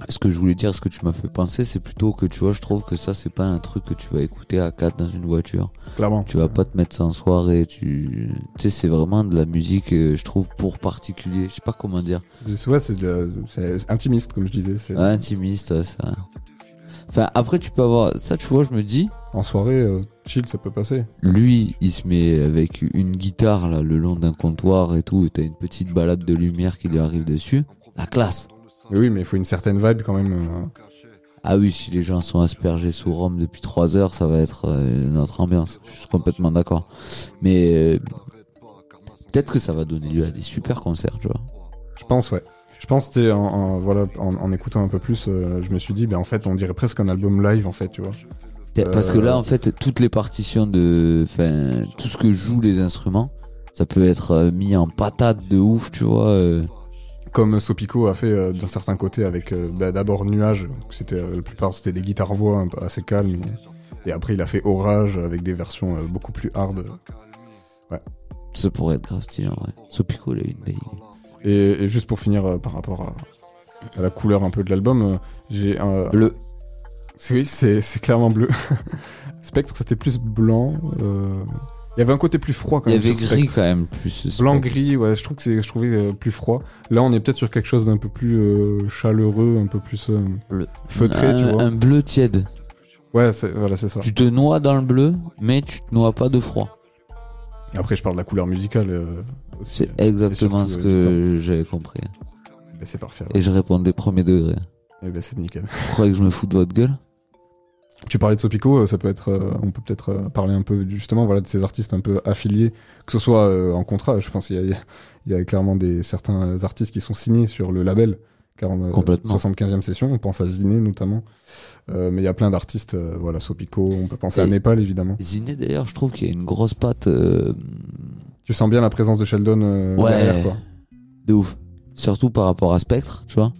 ce que je voulais dire, ce que tu m'as fait penser, c'est plutôt que tu vois, je trouve que ça, c'est pas un truc que tu vas écouter à 4 dans une voiture. Clairement. Tu vas pas te mettre ça en soirée. Tu, tu sais, c'est vraiment de la musique, euh, je trouve, pour particulier. Je sais pas comment dire. Ouais, c'est de intimiste, comme je disais. c'est- Ouais, intimiste, ouais, ça. Enfin, après, tu peux avoir. Ça, tu vois, je me dis, En soirée, euh, chill, ça peut passer. lui, il se met avec une guitare, là, le long d'un comptoir et tout, et t'as une petite balade de lumière qui lui arrive dessus. La classe. Mais oui, mais il faut une certaine vibe quand même. euh, Ah oui, si les gens sont aspergés sous Rome depuis 3 heures, ça va être euh, notre ambiance. Je suis complètement d'accord. Mais euh, peut-être que ça va donner lieu à des super concerts, tu vois. Je pense, ouais. Je pense, sais, en, en- voilà, en, en écoutant un peu plus, euh, je me suis dit, ben en fait, on dirait presque un album live, en fait, tu vois. Parce que là, en fait, toutes les partitions de, enfin, tout ce que jouent les instruments, ça peut être mis en patate de ouf, tu vois. euh. Comme Sopico a fait euh, d'un certain côté avec euh, bah, d'abord Nuage, c'était euh, la plupart c'était des guitares voix assez calmes, et, après il a fait Orage avec des versions beaucoup plus hard. Ça pourrait être grave stylé, en vrai. Sopico, il a eu une belle idée. Et, et juste pour finir par rapport à, à la couleur un peu de l'album, j'ai un Bleu. Oui, c'est c'est clairement bleu. Spectre, c'était plus blanc. euh, Il y avait un côté plus froid quand Il y même. avait gris Spectre. quand même, plus. Blanc gris, ouais, je trouve que c'est, je trouvais euh, plus froid. Là, on est peut-être sur quelque chose d'un peu plus euh, chaleureux, un peu plus euh, feutré, un, tu vois. un bleu tiède. Ouais, c'est, voilà, c'est ça. Tu te noies dans le bleu, mais tu te noies pas de froid. Et après, je parle de la couleur musicale. aussi, C'est euh, exactement et ce que j'avais compris. Ben, c'est parfait. Et je répondais premier degré. Eh ben, c'est nickel. Vous croyez que je me fous de votre gueule? Tu parlais de Sopico, euh, ça peut être, euh, on peut peut-être euh, parler un peu justement, voilà, de ces artistes un peu affiliés, que ce soit euh, en contrat. Je pense qu'il y a, y y clairement des certains artistes qui sont signés sur le label. Car on, euh, Complètement. 75e session, on pense à Ziné notamment. Mais il y a plein d'artistes, voilà, Sopico, on peut penser à Népal évidemment. Ziné, d'ailleurs, je trouve qu'il y a une grosse patte. Tu sens bien la présence de Sheldon Ouais. derrière, quoi. de ouf. Surtout par rapport à Spectre, tu vois.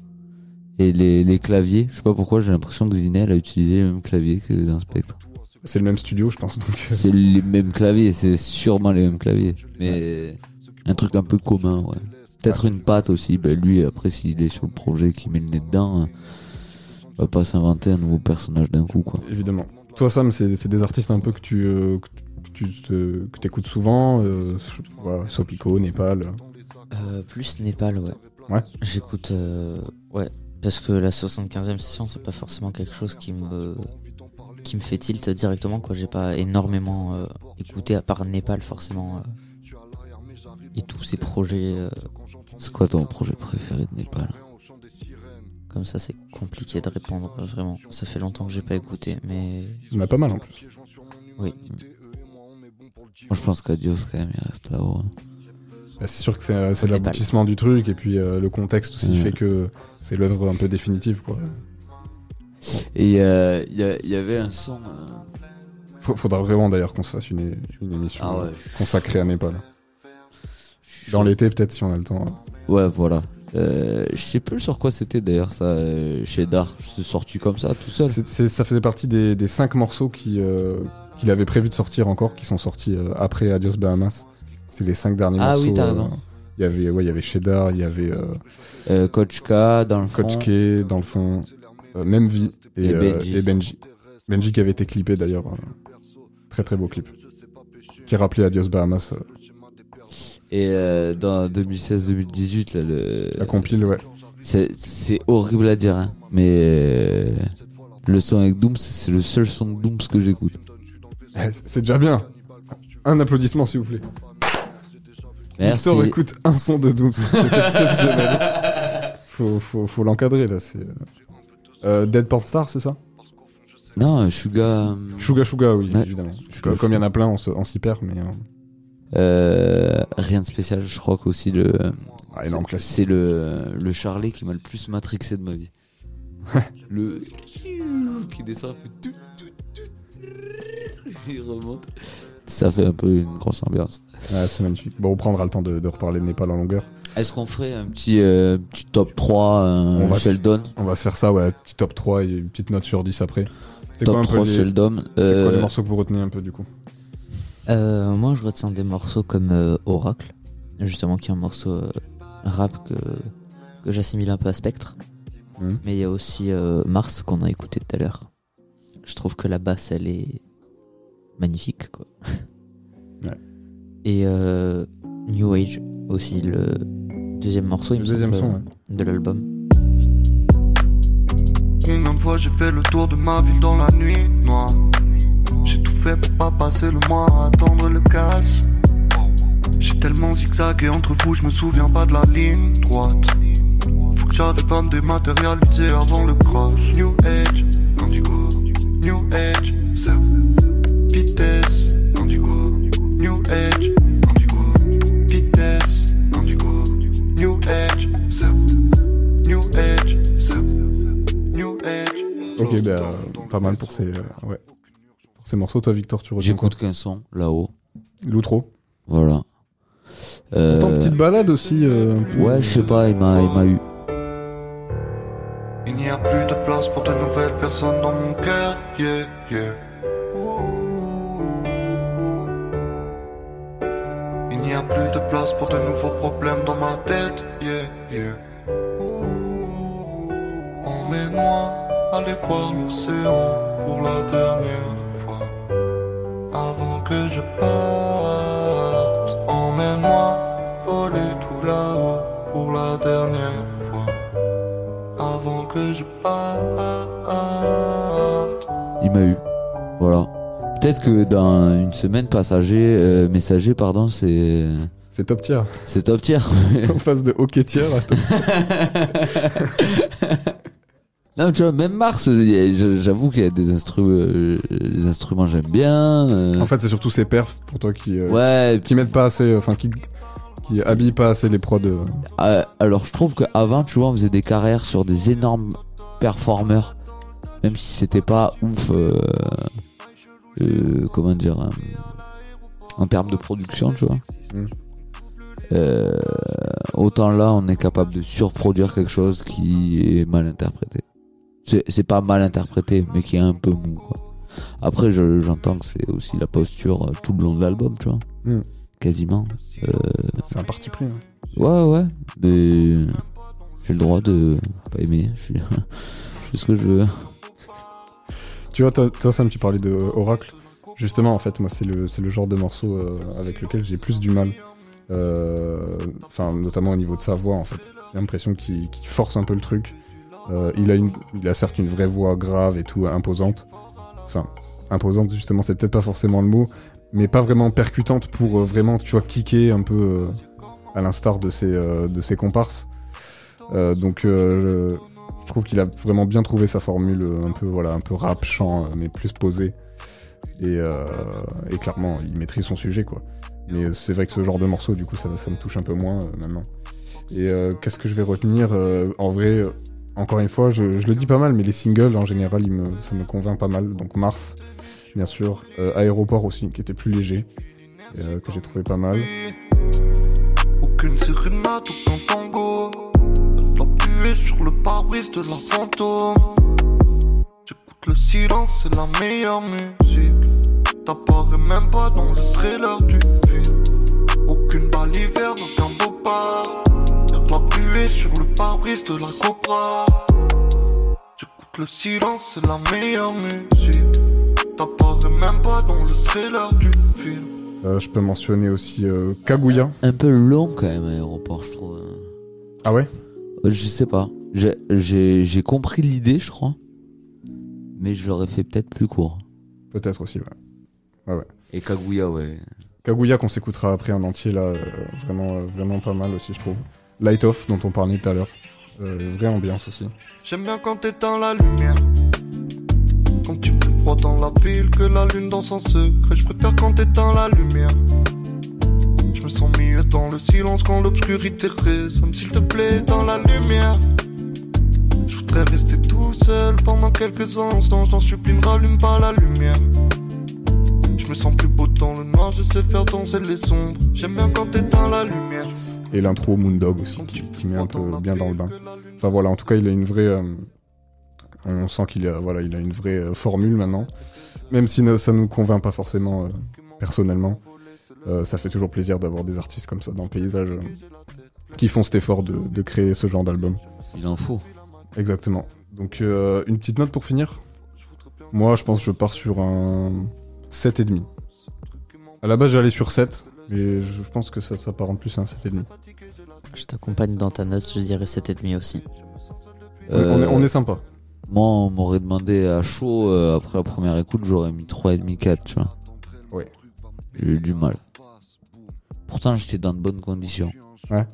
Et les, les claviers, je sais pas pourquoi, j'ai l'impression que Ziné, elle a utilisé les mêmes claviers que dans Spectre. C'est le même studio, je pense. Donc, euh, C'est les mêmes claviers, c'est sûrement les mêmes claviers. Mais un truc un peu commun, ouais. Peut-être une patte aussi. Ben lui, après, s'il est sur le projet, qui met le nez dedans, hein, va pas s'inventer un nouveau personnage d'un coup, quoi. évidemment. Toi, Sam, c'est c'est des artistes un peu que tu euh, que tu te- que écoutes souvent. Euh, voilà, Sopico, Népal. Euh, plus Népal, ouais. Ouais. J'écoute, euh, ouais, parce que la 75e session, c'est pas forcément quelque chose qui me qui me fait tilt directement, quoi. J'ai pas énormément euh, écouté à part Népal, forcément. euh, et tous ces projets, euh, C'est quoi ton projet préféré de Népal? Comme ça, c'est compliqué de répondre, vraiment. Ça fait longtemps que j'ai pas écouté, mais Il y en a pas mal en plus. oui. Moi, je pense qu'Adios, quand même, il reste là-haut. hein. Bah, c'est sûr que c'est c'est Népal. l'aboutissement du truc et puis euh, le contexte aussi fait que c'est l'œuvre un peu définitive quoi. Et euh, il y, il y avait un son. euh, Faudra vraiment d'ailleurs qu'on se fasse une, une émission Ah ouais, euh, consacrée à Népal. Je Dans l'été, peut-être, si on a le temps. Ouais, voilà. Euh, je sais plus sur quoi c'était d'ailleurs ça euh, chez Dar. C'est sorti comme ça, tout seul. C'est- c'est- ça faisait partie des, des cinq morceaux qui, euh, qu'il avait prévu de sortir encore, qui sont sortis euh, après Adios Bahamas. C'est les cinq derniers Ah morceaux. oui, t'as euh, raison. Il y avait, ouais, il y avait Cheddar, il y avait euh, Euh, Coach K dans le fond. K dans le fond, même vie et, Et Benji. et Benji. Benji qui avait été clippé d'ailleurs. très très beau clip. Qui rappelait Adios Bahamas. Et dans 2016-2018, là, le. la compile, ouais. C'est horrible à dire, hein, mais le son avec Dooms, c'est le seul son de Dooms que j'écoute. Eh, C'est déjà bien. Un applaudissement s'il vous plaît. Merci. Victor écoute un son de Doom, c'est exceptionnel. faut faut, faut l'encadrer là. C'est euh, Dead Porn Star, c'est ça? Non, Suga. euh, Suga Suga, oui, Ouais. évidemment. Comme il y en a plein, on se- on s'y perd, mais. euh, rien de spécial, je crois qu'aussi le. ah, énorme c'est- le, le Charlie qui m'a le plus matrixé de ma vie. le. qui descend, tout, tout, tout, il remonte. Ça fait un peu une grosse ambiance. Ouais, c'est magnifique. Bon, on prendra le temps de, de reparler de Népal en longueur. Est-ce qu'on ferait un petit, euh, petit top 3 euh, On va- Sheldon On va se faire ça, ouais, petit top 3 et une petite note sur 10 après. C'est quoi Top un peu 3 les, Sheldon. c'est quoi Euh, les morceaux que vous retenez un peu du coup? Euh, moi, je retiens des morceaux comme euh, Oracle, justement, qui est un morceau euh, rap que, que j'assimile un peu à Spectre. Mhm. Mais il y a aussi euh, Mars qu'on a écouté tout à l'heure. Je trouve que la basse, elle est magnifique, quoi. Et euh, New Age aussi, le deuxième morceau, il Le me deuxième semble, son, euh, de l'album. Combien de fois j'ai fait le tour de ma ville dans la nuit noire. J'ai tout fait pour pas passer le mois à attendre le cash. J'ai tellement zigzagué entre vous, je me souviens pas de la ligne droite. Faut que j'arrive à me dématérialiser avant le crash. New Age, Indigo. New Age, vitesse Indigo. New Age, Ok, bah, pas mal pour ces, euh, ouais. pour ces morceaux. Toi, Victor, tu retiens J'écoute qu'un son là-haut. L'outro. Voilà. Euh, Attends, petite balade aussi. euh. Ouais, je sais pas, il m'a, il m'a eu. Il n'y a plus de place pour de nouvelles personnes dans mon cœur, yeah, yeah. Il n'y a plus de place pour de nouveaux problèmes dans ma tête, yeah, yeah. Emmène-moi aller voir l'océan pour la dernière fois. Avant que je parte, emmène-moi voler tout là-haut pour la dernière fois. Avant que je parte. Il m'a eu. Voilà. Peut-être que dans une semaine, passager, euh, messager, pardon, c'est, C'est top tier. c'est top tier. en face de hockey tier. top- non, tu vois, même Mars, j'avoue qu'il y a des instruments, les instruments j'aime bien. euh, En fait, c'est surtout ces perfs pour toi qui, euh, ouais. qui mettent pas assez, euh, enfin qui, qui habillent pas assez les prods. euh. euh, alors, je trouve qu'avant, tu vois, on faisait des carrières sur des énormes performeurs, même si c'était pas ouf. euh, euh, comment dire euh, En termes de production, tu vois. Mm. Euh, autant là, on est capable de surproduire quelque chose qui est mal interprété. C'est pas mal interprété, mais qui est un peu mou. quoi. Après, je- j'entends que c'est aussi la posture euh, tout le long de l'album, tu vois. Mm. Quasiment. Euh, C'est un parti pris. hein. ouais, ouais, mais j'ai le droit de pas aimer. Je suis- je fais ce que je veux. Tu vois, toi, toi, Sam, tu parlais de euh, Oracle. Justement, en fait, moi, c'est le, le genre de morceau euh, avec lequel j'ai plus du mal. Euh, Enfin, notamment au niveau de sa voix, en fait. J'ai l'impression qu'il qu'il force un peu le truc. Euh, il, a une, il a certes une vraie voix grave et tout, imposante. Enfin, imposante, justement, c'est peut-être pas forcément le mot, mais pas vraiment percutante pour euh, vraiment, tu vois, kicker un peu euh, à l'instar de ses, comparses. Donc, je trouve qu'il a vraiment bien trouvé sa formule, un peu, voilà, un peu rap, chant, mais plus posé. Et, clairement, il maîtrise son sujet, quoi. Mais c'est vrai que ce genre de morceau, du coup, ça, me touche un peu moins maintenant. Et qu'est-ce que je vais retenir En vrai, encore une fois, je, je le dis pas mal, mais les singles, en général, ils me, ça me convainc pas mal. Donc Mars, bien sûr. Euh, Aéroport aussi, qui était plus léger, euh, que j'ai trouvé pas mal. Aucune sérénade, aucun tango. Sur le pare-brise de la fantôme. J'écoute le silence, c'est la meilleure musique. T'apparais même pas dans le trailer du film. Aucune balle aucun beau bar. Sur le pare-brise de la Cobra. J'écoute le silence, c'est la meilleure musique. T'apparais même pas dans le trailer du film. Euh, je peux mentionner aussi euh, Kaguya. Un peu long quand même, aéroport, je trouve. Ah ouais? Euh, Je sais pas. J'ai- compris l'idée, je crois. Mais je l'aurais fait peut-être plus court. Peut-être aussi, ouais. Ouais, ouais. Et Kaguya, ouais. Kaguya qu'on s'écoutera après en entier là, euh, vraiment, euh, vraiment pas mal aussi je trouve. Light Off dont on parlait tout à l'heure, Euh, vraie ambiance aussi. J'aime bien quand t'éteins la lumière. Quand tu fais froid dans la ville, que la lune dans son secret. Je préfère quand t'éteins la lumière. Je me sens mieux dans le silence quand l'obscurité résonne. S'il te plaît, dans la lumière. Je voudrais rester tout seul pendant quelques instants. Je t'en supplie, ne rallume pas la lumière. Je me sens plus beau dans le noir, je sais faire danser les ombres. J'aime bien quand t'éteins la lumière. Et l'intro Moondog aussi qui, qui met un peu bien dans le bain. Enfin voilà, en tout cas il a une vraie... euh, on sent qu'il a, voilà, il a une vraie euh, formule maintenant. Même si ne- ça nous convainc pas forcément euh, personnellement. Euh, ça fait toujours plaisir d'avoir des artistes comme ça dans le paysage euh, qui font cet effort de, de créer ce genre d'album. Il en faut. Exactement. Donc euh, une petite note pour finir. Moi je pense que je pars sur un 7,5. À la base j'allais sur 7, mais je pense que ça s'apparente plus à un 7,5. Je t'accompagne dans ta note, je dirais 7,5 aussi. On, est- on est, on est sympa. Euh, Moi, on m'aurait demandé à chaud, euh, après la première écoute, j'aurais mis 3,5, 4, tu vois. Ouais. J'ai eu du mal. Pourtant, j'étais dans de bonnes conditions. Ouais.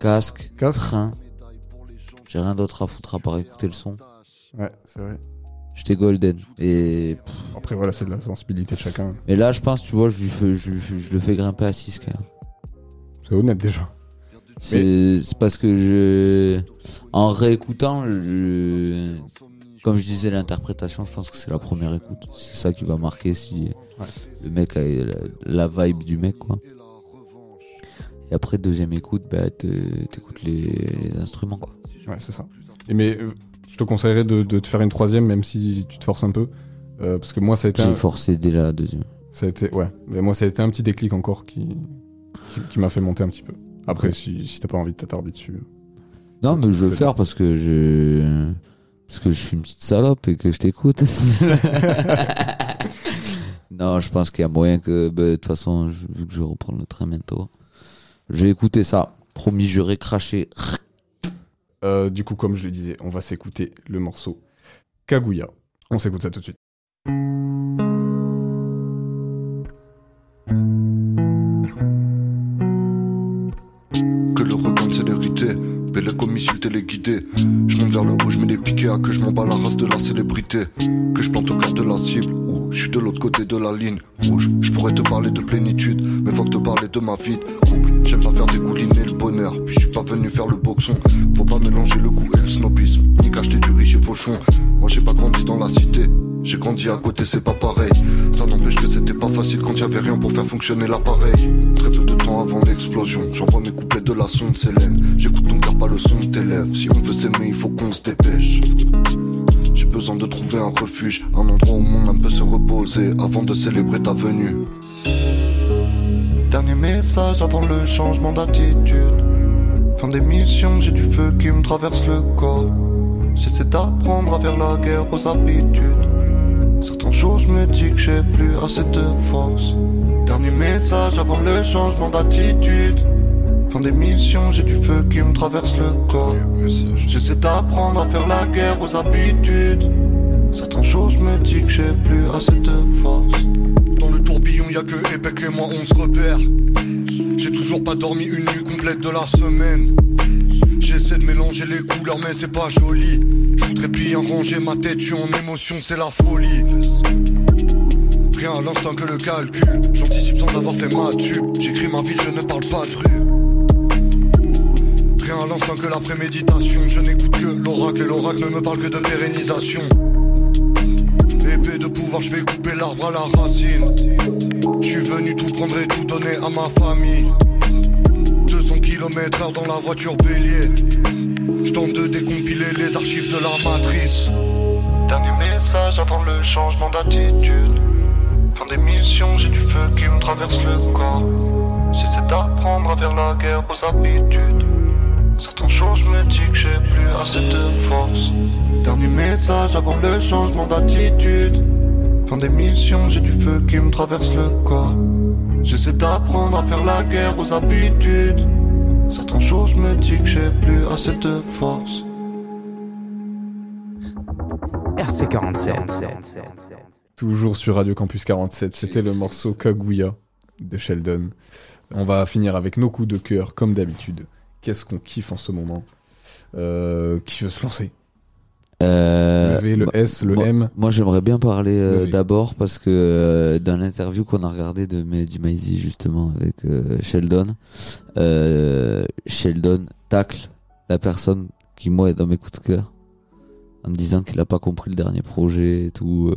Casque, Casque. train. J'ai rien d'autre à foutre à part écouter le son. Ouais, c'est vrai. J'étais golden. Et pff, Après voilà, c'est de la sensibilité de chacun. mais là, je pense, tu vois, je, lui fais- je, le fais grimper à 6 quand même. C'est honnête déjà. C'est parce que je. En réécoutant, je- comme je disais, l'interprétation, je pense que c'est la première écoute. C'est ça qui va marquer si Ouais. le mec a la, la vibe du mec, quoi. Et après, deuxième écoute, bah, te- t'écoutes les, les instruments, quoi. Ouais, c'est ça. Et mais euh, je te conseillerais de, de te faire une troisième, même si tu te forces un peu. Euh, parce que moi, ça a été. J'ai un- forcé dès la deuxième. Ça a été, ouais. Mais moi, ça a été un petit déclic encore qui, qui, qui m'a fait monter un petit peu. Après, si, si t'as pas envie de t'attarder dessus. Non, mais je veux le faire parce que je. Parce que je suis une petite salope et que je t'écoute. non, je pense qu'il y a moyen que, bah, de toute façon, vu que je vais reprendre le train bientôt, je vais écouter ça. Promis, j'aurai craché. Euh, du coup, comme je le disais, on va s'écouter le morceau Kaguya. On s'écoute ça tout de suite. Que le regain de célérité, belle comme missile téléguidé. Je monte vers le haut, je mets des piquets que je m'en bats la race de la célébrité. Que je plante au cœur de la cible, ou je suis de l'autre côté de la ligne rouge. Je pourrais te parler de plénitude, mais faut que te parler de ma vie couple. J'aime pas faire le puis je suis pas venu faire le boxon. Faut pas mélanger le goût et le snobisme, ni qu'acheter du riche et fauchon. Moi j'ai pas grandi dans la cité. J'ai grandi à côté, c'est pas pareil. Ça n'empêche que c'était pas facile quand y avait rien pour faire fonctionner l'appareil. Très peu de temps avant l'explosion, j'envoie mes couplets de la sonde Célène. J'écoute ton cœur, pas le son de tes lèvres. Si on veut s'aimer, il faut qu'on se dépêche. J'ai besoin de trouver un refuge, un endroit où mon âme peut se reposer avant de célébrer ta venue. Message avant le changement d'attitude. Fin d'émission, j'ai du feu qui me traverse le corps. J'essaie d'apprendre à faire la guerre aux habitudes. Certaines choses me disent que j'ai plus assez de force. Dernier message avant le changement d'attitude. Fin d'émission, j'ai du feu qui me traverse le corps. J'essaie d'apprendre à faire la guerre aux habitudes. Certaines choses me disent que j'ai plus assez de force. Dans le tourbillon, y a que Epic et moi, on se repère. J'ai toujours pas dormi une nuit complète de la semaine. J'essaie de mélanger les couleurs, mais c'est pas joli. Je voudrais bien ranger ma tête, je suis en émotion, c'est la folie. Rien à l'instinct que le calcul. J'anticipe sans avoir fait ma tube. J'écris ma vie, je ne parle pas de rue. Rien à l'instinct que la préméditation. Je n'écoute que l'oracle et l'oracle ne me parle que de pérennisation. Épée de pouvoir, je vais couper l'arbre à la racine. Je suis venu tout prendre et tout donner à ma famille. 200 kilos km heure dans la voiture bélier. Je tente de décompiler les archives de la matrice. Dernier message avant le changement d'attitude. Fin d'émission, j'ai du feu qui me traverse le corps. J'essaie d'apprendre à faire la guerre aux habitudes. Certaines choses me disent que j'ai plus assez de force. Dernier message avant le changement d'attitude. Fin d'émission, j'ai du feu qui me traverse le corps. J'essaie d'apprendre à faire la guerre aux habitudes. Certaines choses me disent que j'ai plus assez de force. RC47. Toujours sur Radio Campus 47, c'était le morceau Kaguya de Sheldon. On va finir avec nos coups de cœur, comme d'habitude. Qu'est-ce qu'on kiffe en ce moment? Euh, Qui veut se lancer? Euh, Le V, le S, le moi, M Moi, j'aimerais bien parler euh, d'abord parce que euh, dans l'interview qu'on a regardé de Mehdi Maizi justement avec Sheldon, Sheldon tacle la personne qui moi est dans mes coups de cœur en disant qu'il a pas compris le dernier projet et tout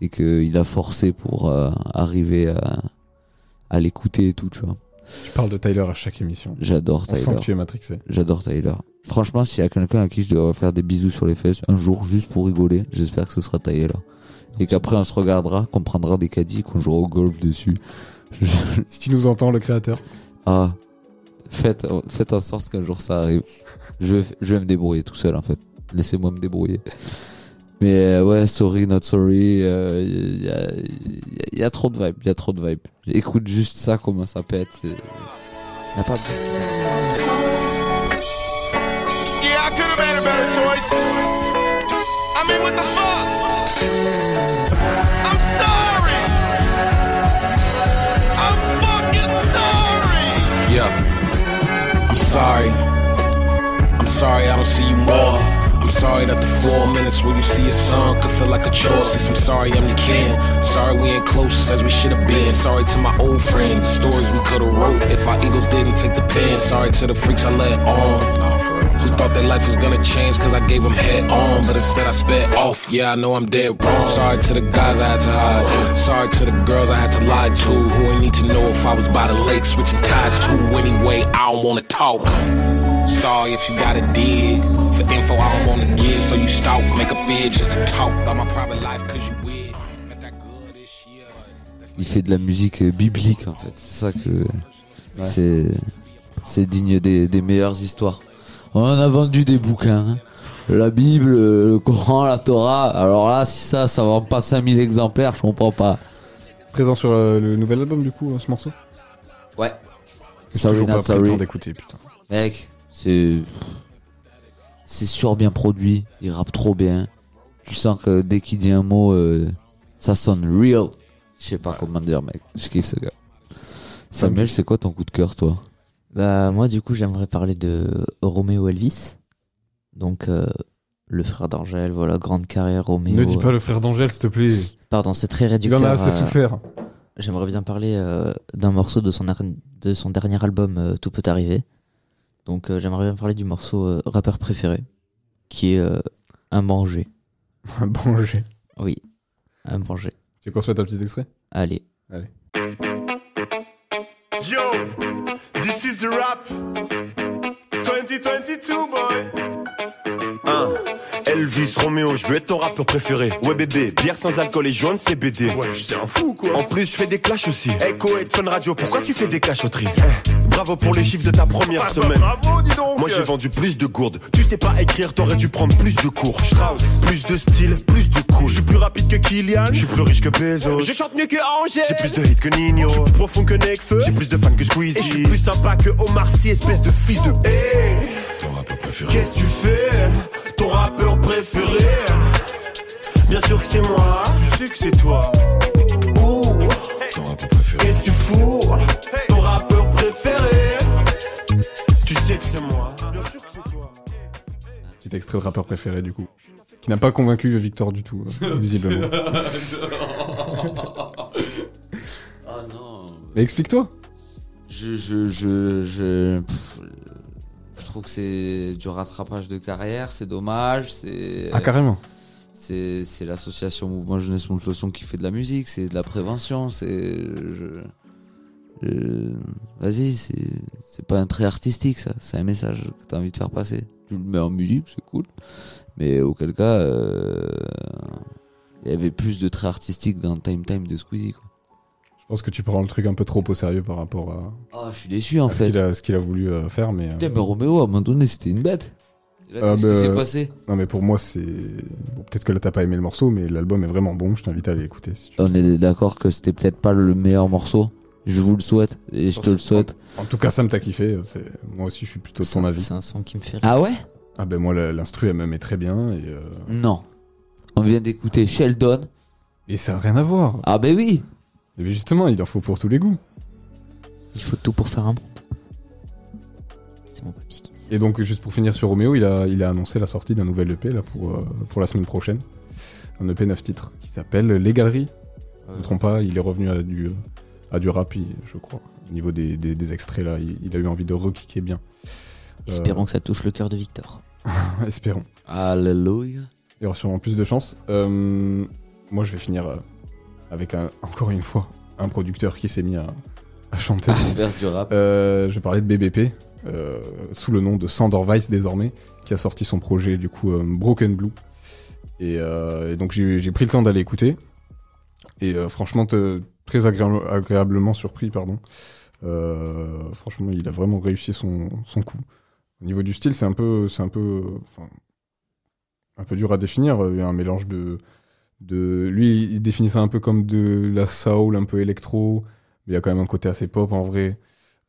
et qu'il a forcé pour arriver à, à l'écouter et tout, tu vois. Tu parles de Tyler à chaque émission. J'adore Tyler. que tu es matrixé. J'adore Tyler. Franchement, s'il y a quelqu'un à qui je devrais faire des bisous sur les fesses un jour juste pour rigoler, j'espère que ce sera Tyler. Et qu'après on se regardera, qu'on prendra des caddies, qu'on jouera au golf dessus. Si tu nous entends, le créateur. Ah, faites, faites en sorte qu'un jour ça arrive. Je, vais- je vais me débrouiller tout seul en fait. Laissez-moi me débrouiller. Mais euh, ouais, sorry, not sorry. Il y, a, y a- y a trop de vibes, il y a trop de vibes. Écoute juste ça, comment ça pète. c'est- y a pas Yeah, I could have made a better choice. I mean, what the fuck? I'm sorry. I'm fucking sorry. Yeah. I'm sorry. I'm sorry I don't see you more. Sorry that the four minutes where you see a song could feel like a chore. Since I'm sorry I'm your kin. Sorry we ain't close as we should have been. Sorry to my old friends, the stories we could have wrote if our egos didn't take the pen. Sorry to the freaks I let on. Who thought their life was gonna change cause I gave them head on But instead I sped off, yeah I know I'm dead wrong Sorry to the guys I had to hide Sorry to the girls I had to lie to Who ain't need to know if I was by the lake switching tides to Anyway, I don't wanna talk Sorry if you gotta dig For info I don't wanna give So you stalk, make a vid just to talk About my private life cause you weird Met that good this year il fait de la musique euh, biblique en fait. C'est ça que c'est c'est digne des, des meilleures histoires. On en a vendu des bouquins. hein. La Bible, euh, le Coran, la Torah. Alors là, si ça, ça vend pas 5000 exemplaires, je comprends pas. Présent sur euh, le nouvel album, du coup, euh, ce morceau? Ouais. Sorry, toujours pas pris le temps d'écouter, putain. Mec, c'est c'est sûr bien produit. Il rappe trop bien. Tu sens que dès qu'il dit un mot, euh, ça sonne real. Je sais pas comment dire, mec. Je kiffe ce gars. Samuel, c'est quoi ton coup de cœur, toi? Bah moi du coup j'aimerais parler de Roméo Elvis. Donc euh, le frère d'Angèle, voilà, grande carrière Roméo. Ne dis pas le frère d'Angèle, s'il te plaît. Pardon, c'est très Il réducteur. en a assez euh, souffert. J'aimerais bien parler euh, d'un morceau de son, de son dernier album euh, Tout peut arriver. Donc euh, j'aimerais bien parler du morceau euh, rappeur préféré, qui est euh, Un manger. Un manger. Oui, Un manger. Tu veux qu'on se mette un petit extrait? Allez. Allez. Yo, this is the rap. 2022, boy. Hein. Elvis Romeo, je veux être ton rappeur préféré. Ouais bébé, bière sans alcool et joint CBD. Ouais, c'est un fou quoi. En plus, je fais des clashs aussi. Echo et Fun Radio, pourquoi tu fais des cachotteries Eh, Bravo pour les chiffres de ta première Ah, bah, semaine. bravo, dis donc. Moi j'ai vendu plus de gourdes. Tu sais pas écrire, t'aurais dû prendre plus de cours. Strauss, plus de style, plus de cool. Je suis plus rapide que Kylian. Je suis plus riche que Bezos. Je chante mieux que Angèle. J'ai plus de hits que Nino. Je suis plus profond que Nekfeu. J'ai plus de fans que Squeezie. Et je suis plus sympa que Omar Sy, espèce de fils de. Hey, Qu'est-ce que tu fais? Ton rappeur préféré? Bien sûr que c'est moi. Tu sais que c'est toi. Rappeur préféré, du coup. Qui n'a pas convaincu Victor du tout, euh, visiblement. Ah non. Mais explique-toi. Je, je, je, je, pff, je trouve que c'est du rattrapage de carrière, c'est dommage, c'est. Ah, carrément. C'est, c'est l'association Mouvement Jeunesse Monte le Son qui fait de la musique, c'est de la prévention, c'est. Je, Euh, Vas-y, c'est pas un trait artistique, ça. C'est un message que t'as envie de faire passer. Tu le mets en musique, c'est cool. Mais auquel cas, euh, il y avait plus de traits artistiques dans Time Time de Squeezie, quoi. Je pense que tu prends le truc un peu trop au sérieux par rapport à, Ah, je suis déçu, en à ce qu'il fait. a, ce qu'il a voulu euh, faire, mais. euh, Putain, mais Roméo, à un moment donné, c'était une bête. Là, Ah, qu'est-ce bah, qui s'est passé Non, mais pour moi, c'est. Bon, peut-être que là, t'as pas aimé le morceau, mais l'album est vraiment bon. Je t'invite à aller. Si tu... On est d'accord que c'était peut-être pas le meilleur morceau. Je vous le souhaite et je te le souhaite. En tout cas, Sam t'a kiffé. Moi aussi, je suis plutôt de ton avis. C'est un son qui me fait rire. Ah ouais? Ah, ben moi, l'instru, elle me met très bien. Et, euh, Non. On vient d'écouter Sheldon. et ça a rien à voir. Ah ben oui Mais justement, il en faut pour tous les goûts. Il faut tout pour faire un monde. C'est mon papy qui ça. Et donc, juste pour finir sur Roméo, il a, il a annoncé la sortie d'un nouvel EP là, pour, euh, pour la semaine prochaine. Un EP 9 titres qui s'appelle Les Galeries. Je ne me trompe pas, il est revenu à du, euh, à du rap, je crois. Au niveau des, des, des extraits, là, il, il a eu envie de rekicker bien. Espérons que ça touche le cœur de Victor. Euh, espérons. Alléluia. Il y aura sûrement plus de chance. Euh, moi, je vais finir euh, avec, un, encore une fois, un producteur qui s'est mis à, à chanter. Faire du rap. Euh, je parlais de BBP, euh, sous le nom de Sandor Weiss désormais, qui a sorti son projet du coup euh, Broken Blue. Et, euh, et donc j'ai j'ai pris le temps d'aller écouter. Et euh, franchement, te- très agréable- agréablement surpris, pardon. Euh, franchement, il a vraiment réussi son, son coup. Au niveau du style, c'est un peu, c'est un peu, un peu dur à définir. Il y a un mélange de, de, lui, il définit ça un peu comme de la soul, un peu électro. Mais il y a quand même un côté assez pop en vrai.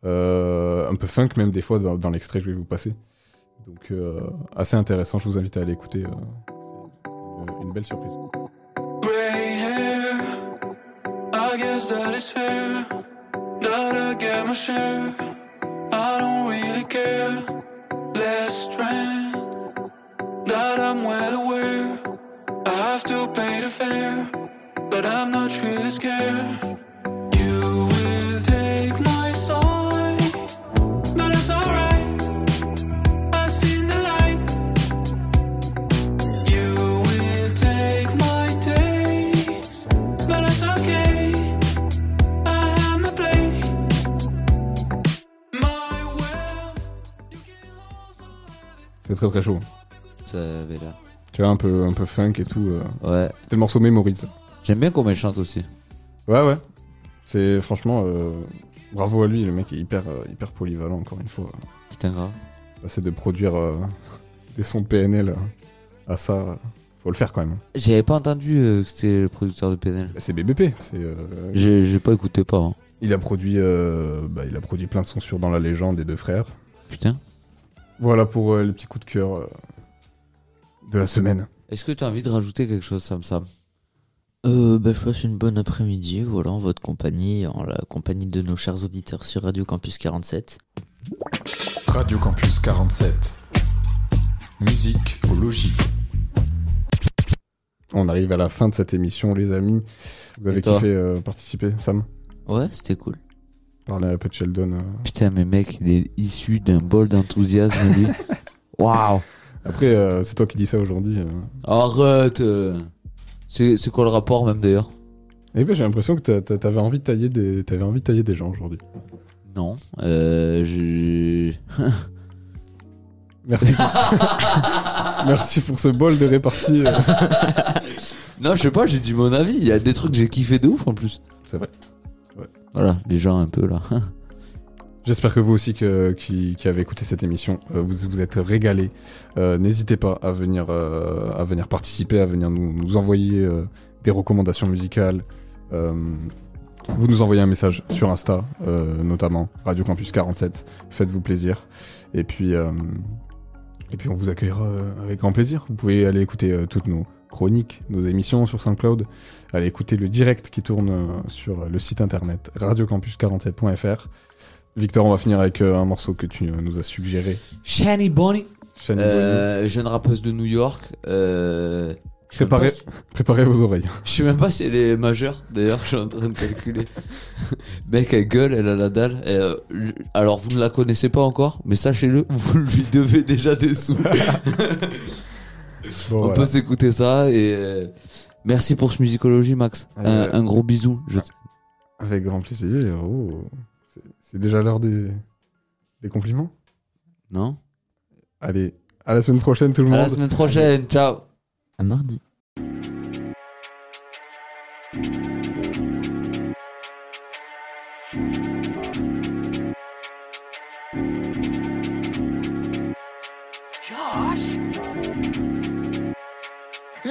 Euh, un peu funk même des fois dans, l'extrait que je vais vous passer. Donc euh, assez intéressant, je vous invite à aller écouter. une belle surprise. Guess that is fair. That I get my share. I don't really care. Less strength, that I'm well aware. I have to pay the fare, but I'm not really scared. C'est très très chaud. Ça avait l'air. Tu vois, un peu, un peu funk et tout. euh. Ouais. C'était le morceau Memories. J'aime bien comment il chante aussi. Ouais, ouais. C'est franchement, euh, bravo à lui, le mec est hyper, euh, hyper polyvalent encore une fois. Putain, grave. C'est de produire euh, des sons de PNL euh, à ça, euh, faut le faire quand même. J'avais pas entendu euh, que c'était le producteur de PNL. Bah, c'est BBP, c'est. euh, J'ai j'ai pas écouté pas. hein. Il a produit, euh, bah, il a produit plein de sons sur Dans la légende des deux frères. Putain. Voilà pour euh, les petits coups de cœur euh, de la semaine. Est-ce que tu as envie de rajouter quelque chose, Sam Sam? Euh, bah, je passe une bonne après-midi, voilà, en votre compagnie, en la compagnie de nos chers auditeurs sur Radio Campus 47. Radio Campus 47. Musique au logis. On arrive à la fin de cette émission, les amis. Vous avez Et toi? kiffé euh, participer, Sam? Ouais, c'était cool. Parler un peu de Sheldon. euh. Putain, mais mec, il est issu d'un bol d'enthousiasme, lui. Waouh Après, euh, c'est toi qui dis ça aujourd'hui. euh. Arrête euh. C'est c'est quoi le rapport, même d'ailleurs? Eh ben, j'ai l'impression que t'a- t'a- t'avais envie de tailler des, t'avais envie de tailler des gens aujourd'hui. Non. Euh. Je. Merci. Pour ce... Merci pour ce bol de répartie. euh. Non, je sais pas, j'ai dit mon avis. Il y a des trucs que j'ai kiffé de ouf en plus. C'est vrai. Voilà, les gens un peu là. J'espère que vous aussi que- qui, avez écouté cette émission, euh, vous vous êtes régalés. Euh, N'hésitez pas à venir, euh, à venir participer, à venir nous, envoyer des recommandations musicales. Vous nous envoyez un message sur Insta, notamment Radio Campus 47. Faites-vous plaisir. Et puis, et puis on vous accueillera avec grand plaisir. Vous pouvez aller écouter toutes nos chroniques, nos émissions sur SoundCloud. Allez écouter le direct qui tourne euh, sur le site internet radiocampus47.fr. Victor, on va finir avec euh, un morceau que tu euh, nous as suggéré. Shani Bonnie. Shani Euh, jeune rappeuse de New York. Euh, Préparez, pas si- préparez vos oreilles. Je sais même pas si elle est majeure, d'ailleurs, je suis en train de calculer. Mec, elle gueule, elle a la dalle. Euh, alors, vous ne la connaissez pas encore, mais sachez-le, vous lui devez déjà des sous. Bon, On voilà. peut s'écouter ça et euh, merci pour ce musicologie, Max. Un, gros bisou. Je- Avec grand plaisir. Oh, C'est- C'est déjà l'heure des... des compliments? Non Allez, à la semaine prochaine tout le À monde. la semaine prochaine, ciao À mardi.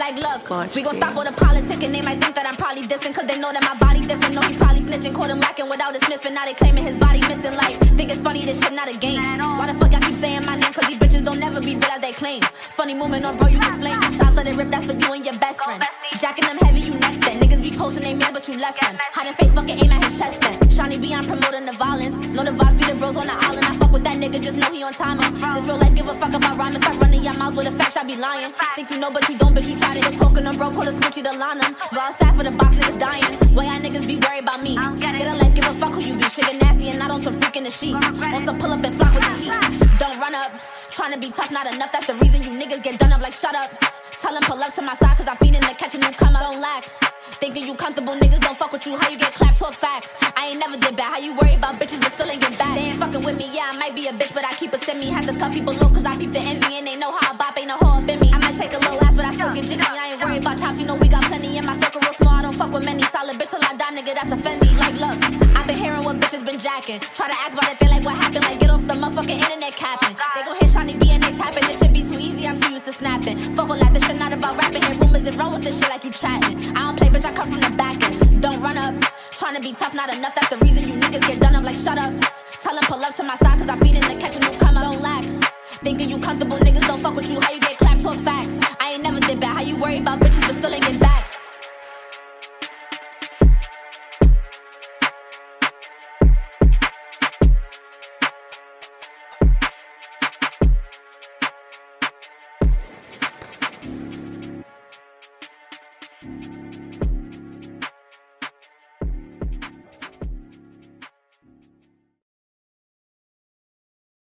Like, look, we gon' stop all the politic and they might think that I'm probably dissing Cause they know that my body different. Know he probably snitching, caught him lacking without a smith and now they claiming his body missing. Like, think it's funny, this shit not a game. Why the fuck y'all keep saying my name? Cause these bitches don't never be real as they claim. Funny movement on bro, you can flame. Shots let it rip, that's for you and your best friend. Jacking them heavy, you next then. Posting they man, but you left them. Hiding face, fucking aim at his chest then. Shawnee B, I'm promoting the violence. Know the vibes be the bros on the island. I fuck with that nigga, just know he on timer. This real life, give a fuck about rhyming. Stop running your mouth with a fact, I be lying. Think you know, but you don't, but you try to just talking them, bro. Pull a switchy to line them. Go outside for the box, niggas dying. Why y'all niggas be worried about me? Get a life, give a fuck who you be. Shit get nasty and not on some freak in the sheets. Want to pull up and flock with the heat. Don't run up. Trying to be tough, not enough. That's the reason you niggas get done up like shut up. Tell them pull up to my side, cause I feed in the catch a newcomer. Don't lack. Thinking you comfortable, niggas don't fuck with you. How you get clapped, talk facts. I ain't never did bad. How you worry about bitches but still ain't get back? They ain't fucking with me, yeah, I might be a bitch, but I keep a semi. Had to cut people low, cause I peep the envy and they know how I bop, ain't a hoe up in me. I might shake a little ass, but I still get jiggy. I ain't worried about chops, you know we got plenty in my circle, real small. I don't fuck with many solid bitch till I die, nigga, that's a Fendi. Like, look, been hearing what bitches been jacking. Try to ask about that thing like what happened. Like get off the motherfucking internet capping. They gon' hit Shawnee B and they tapping. This shit be too easy, I'm too used to snapping. Fuck all that. this shit not about rapping. Hear rumors and run with this shit like you chatting. I don't play, bitch, I come from the back end. Don't run up. Trying to be tough, not enough. That's the reason you niggas get done up. Like shut up. Tell them pull up to my side, cause I feed in the catch come, I Don't lack. Thinking you comfortable, niggas don't fuck with you. How you get clapped to facts? I ain't never did bad. How you worry about bitches, but still ain't get back?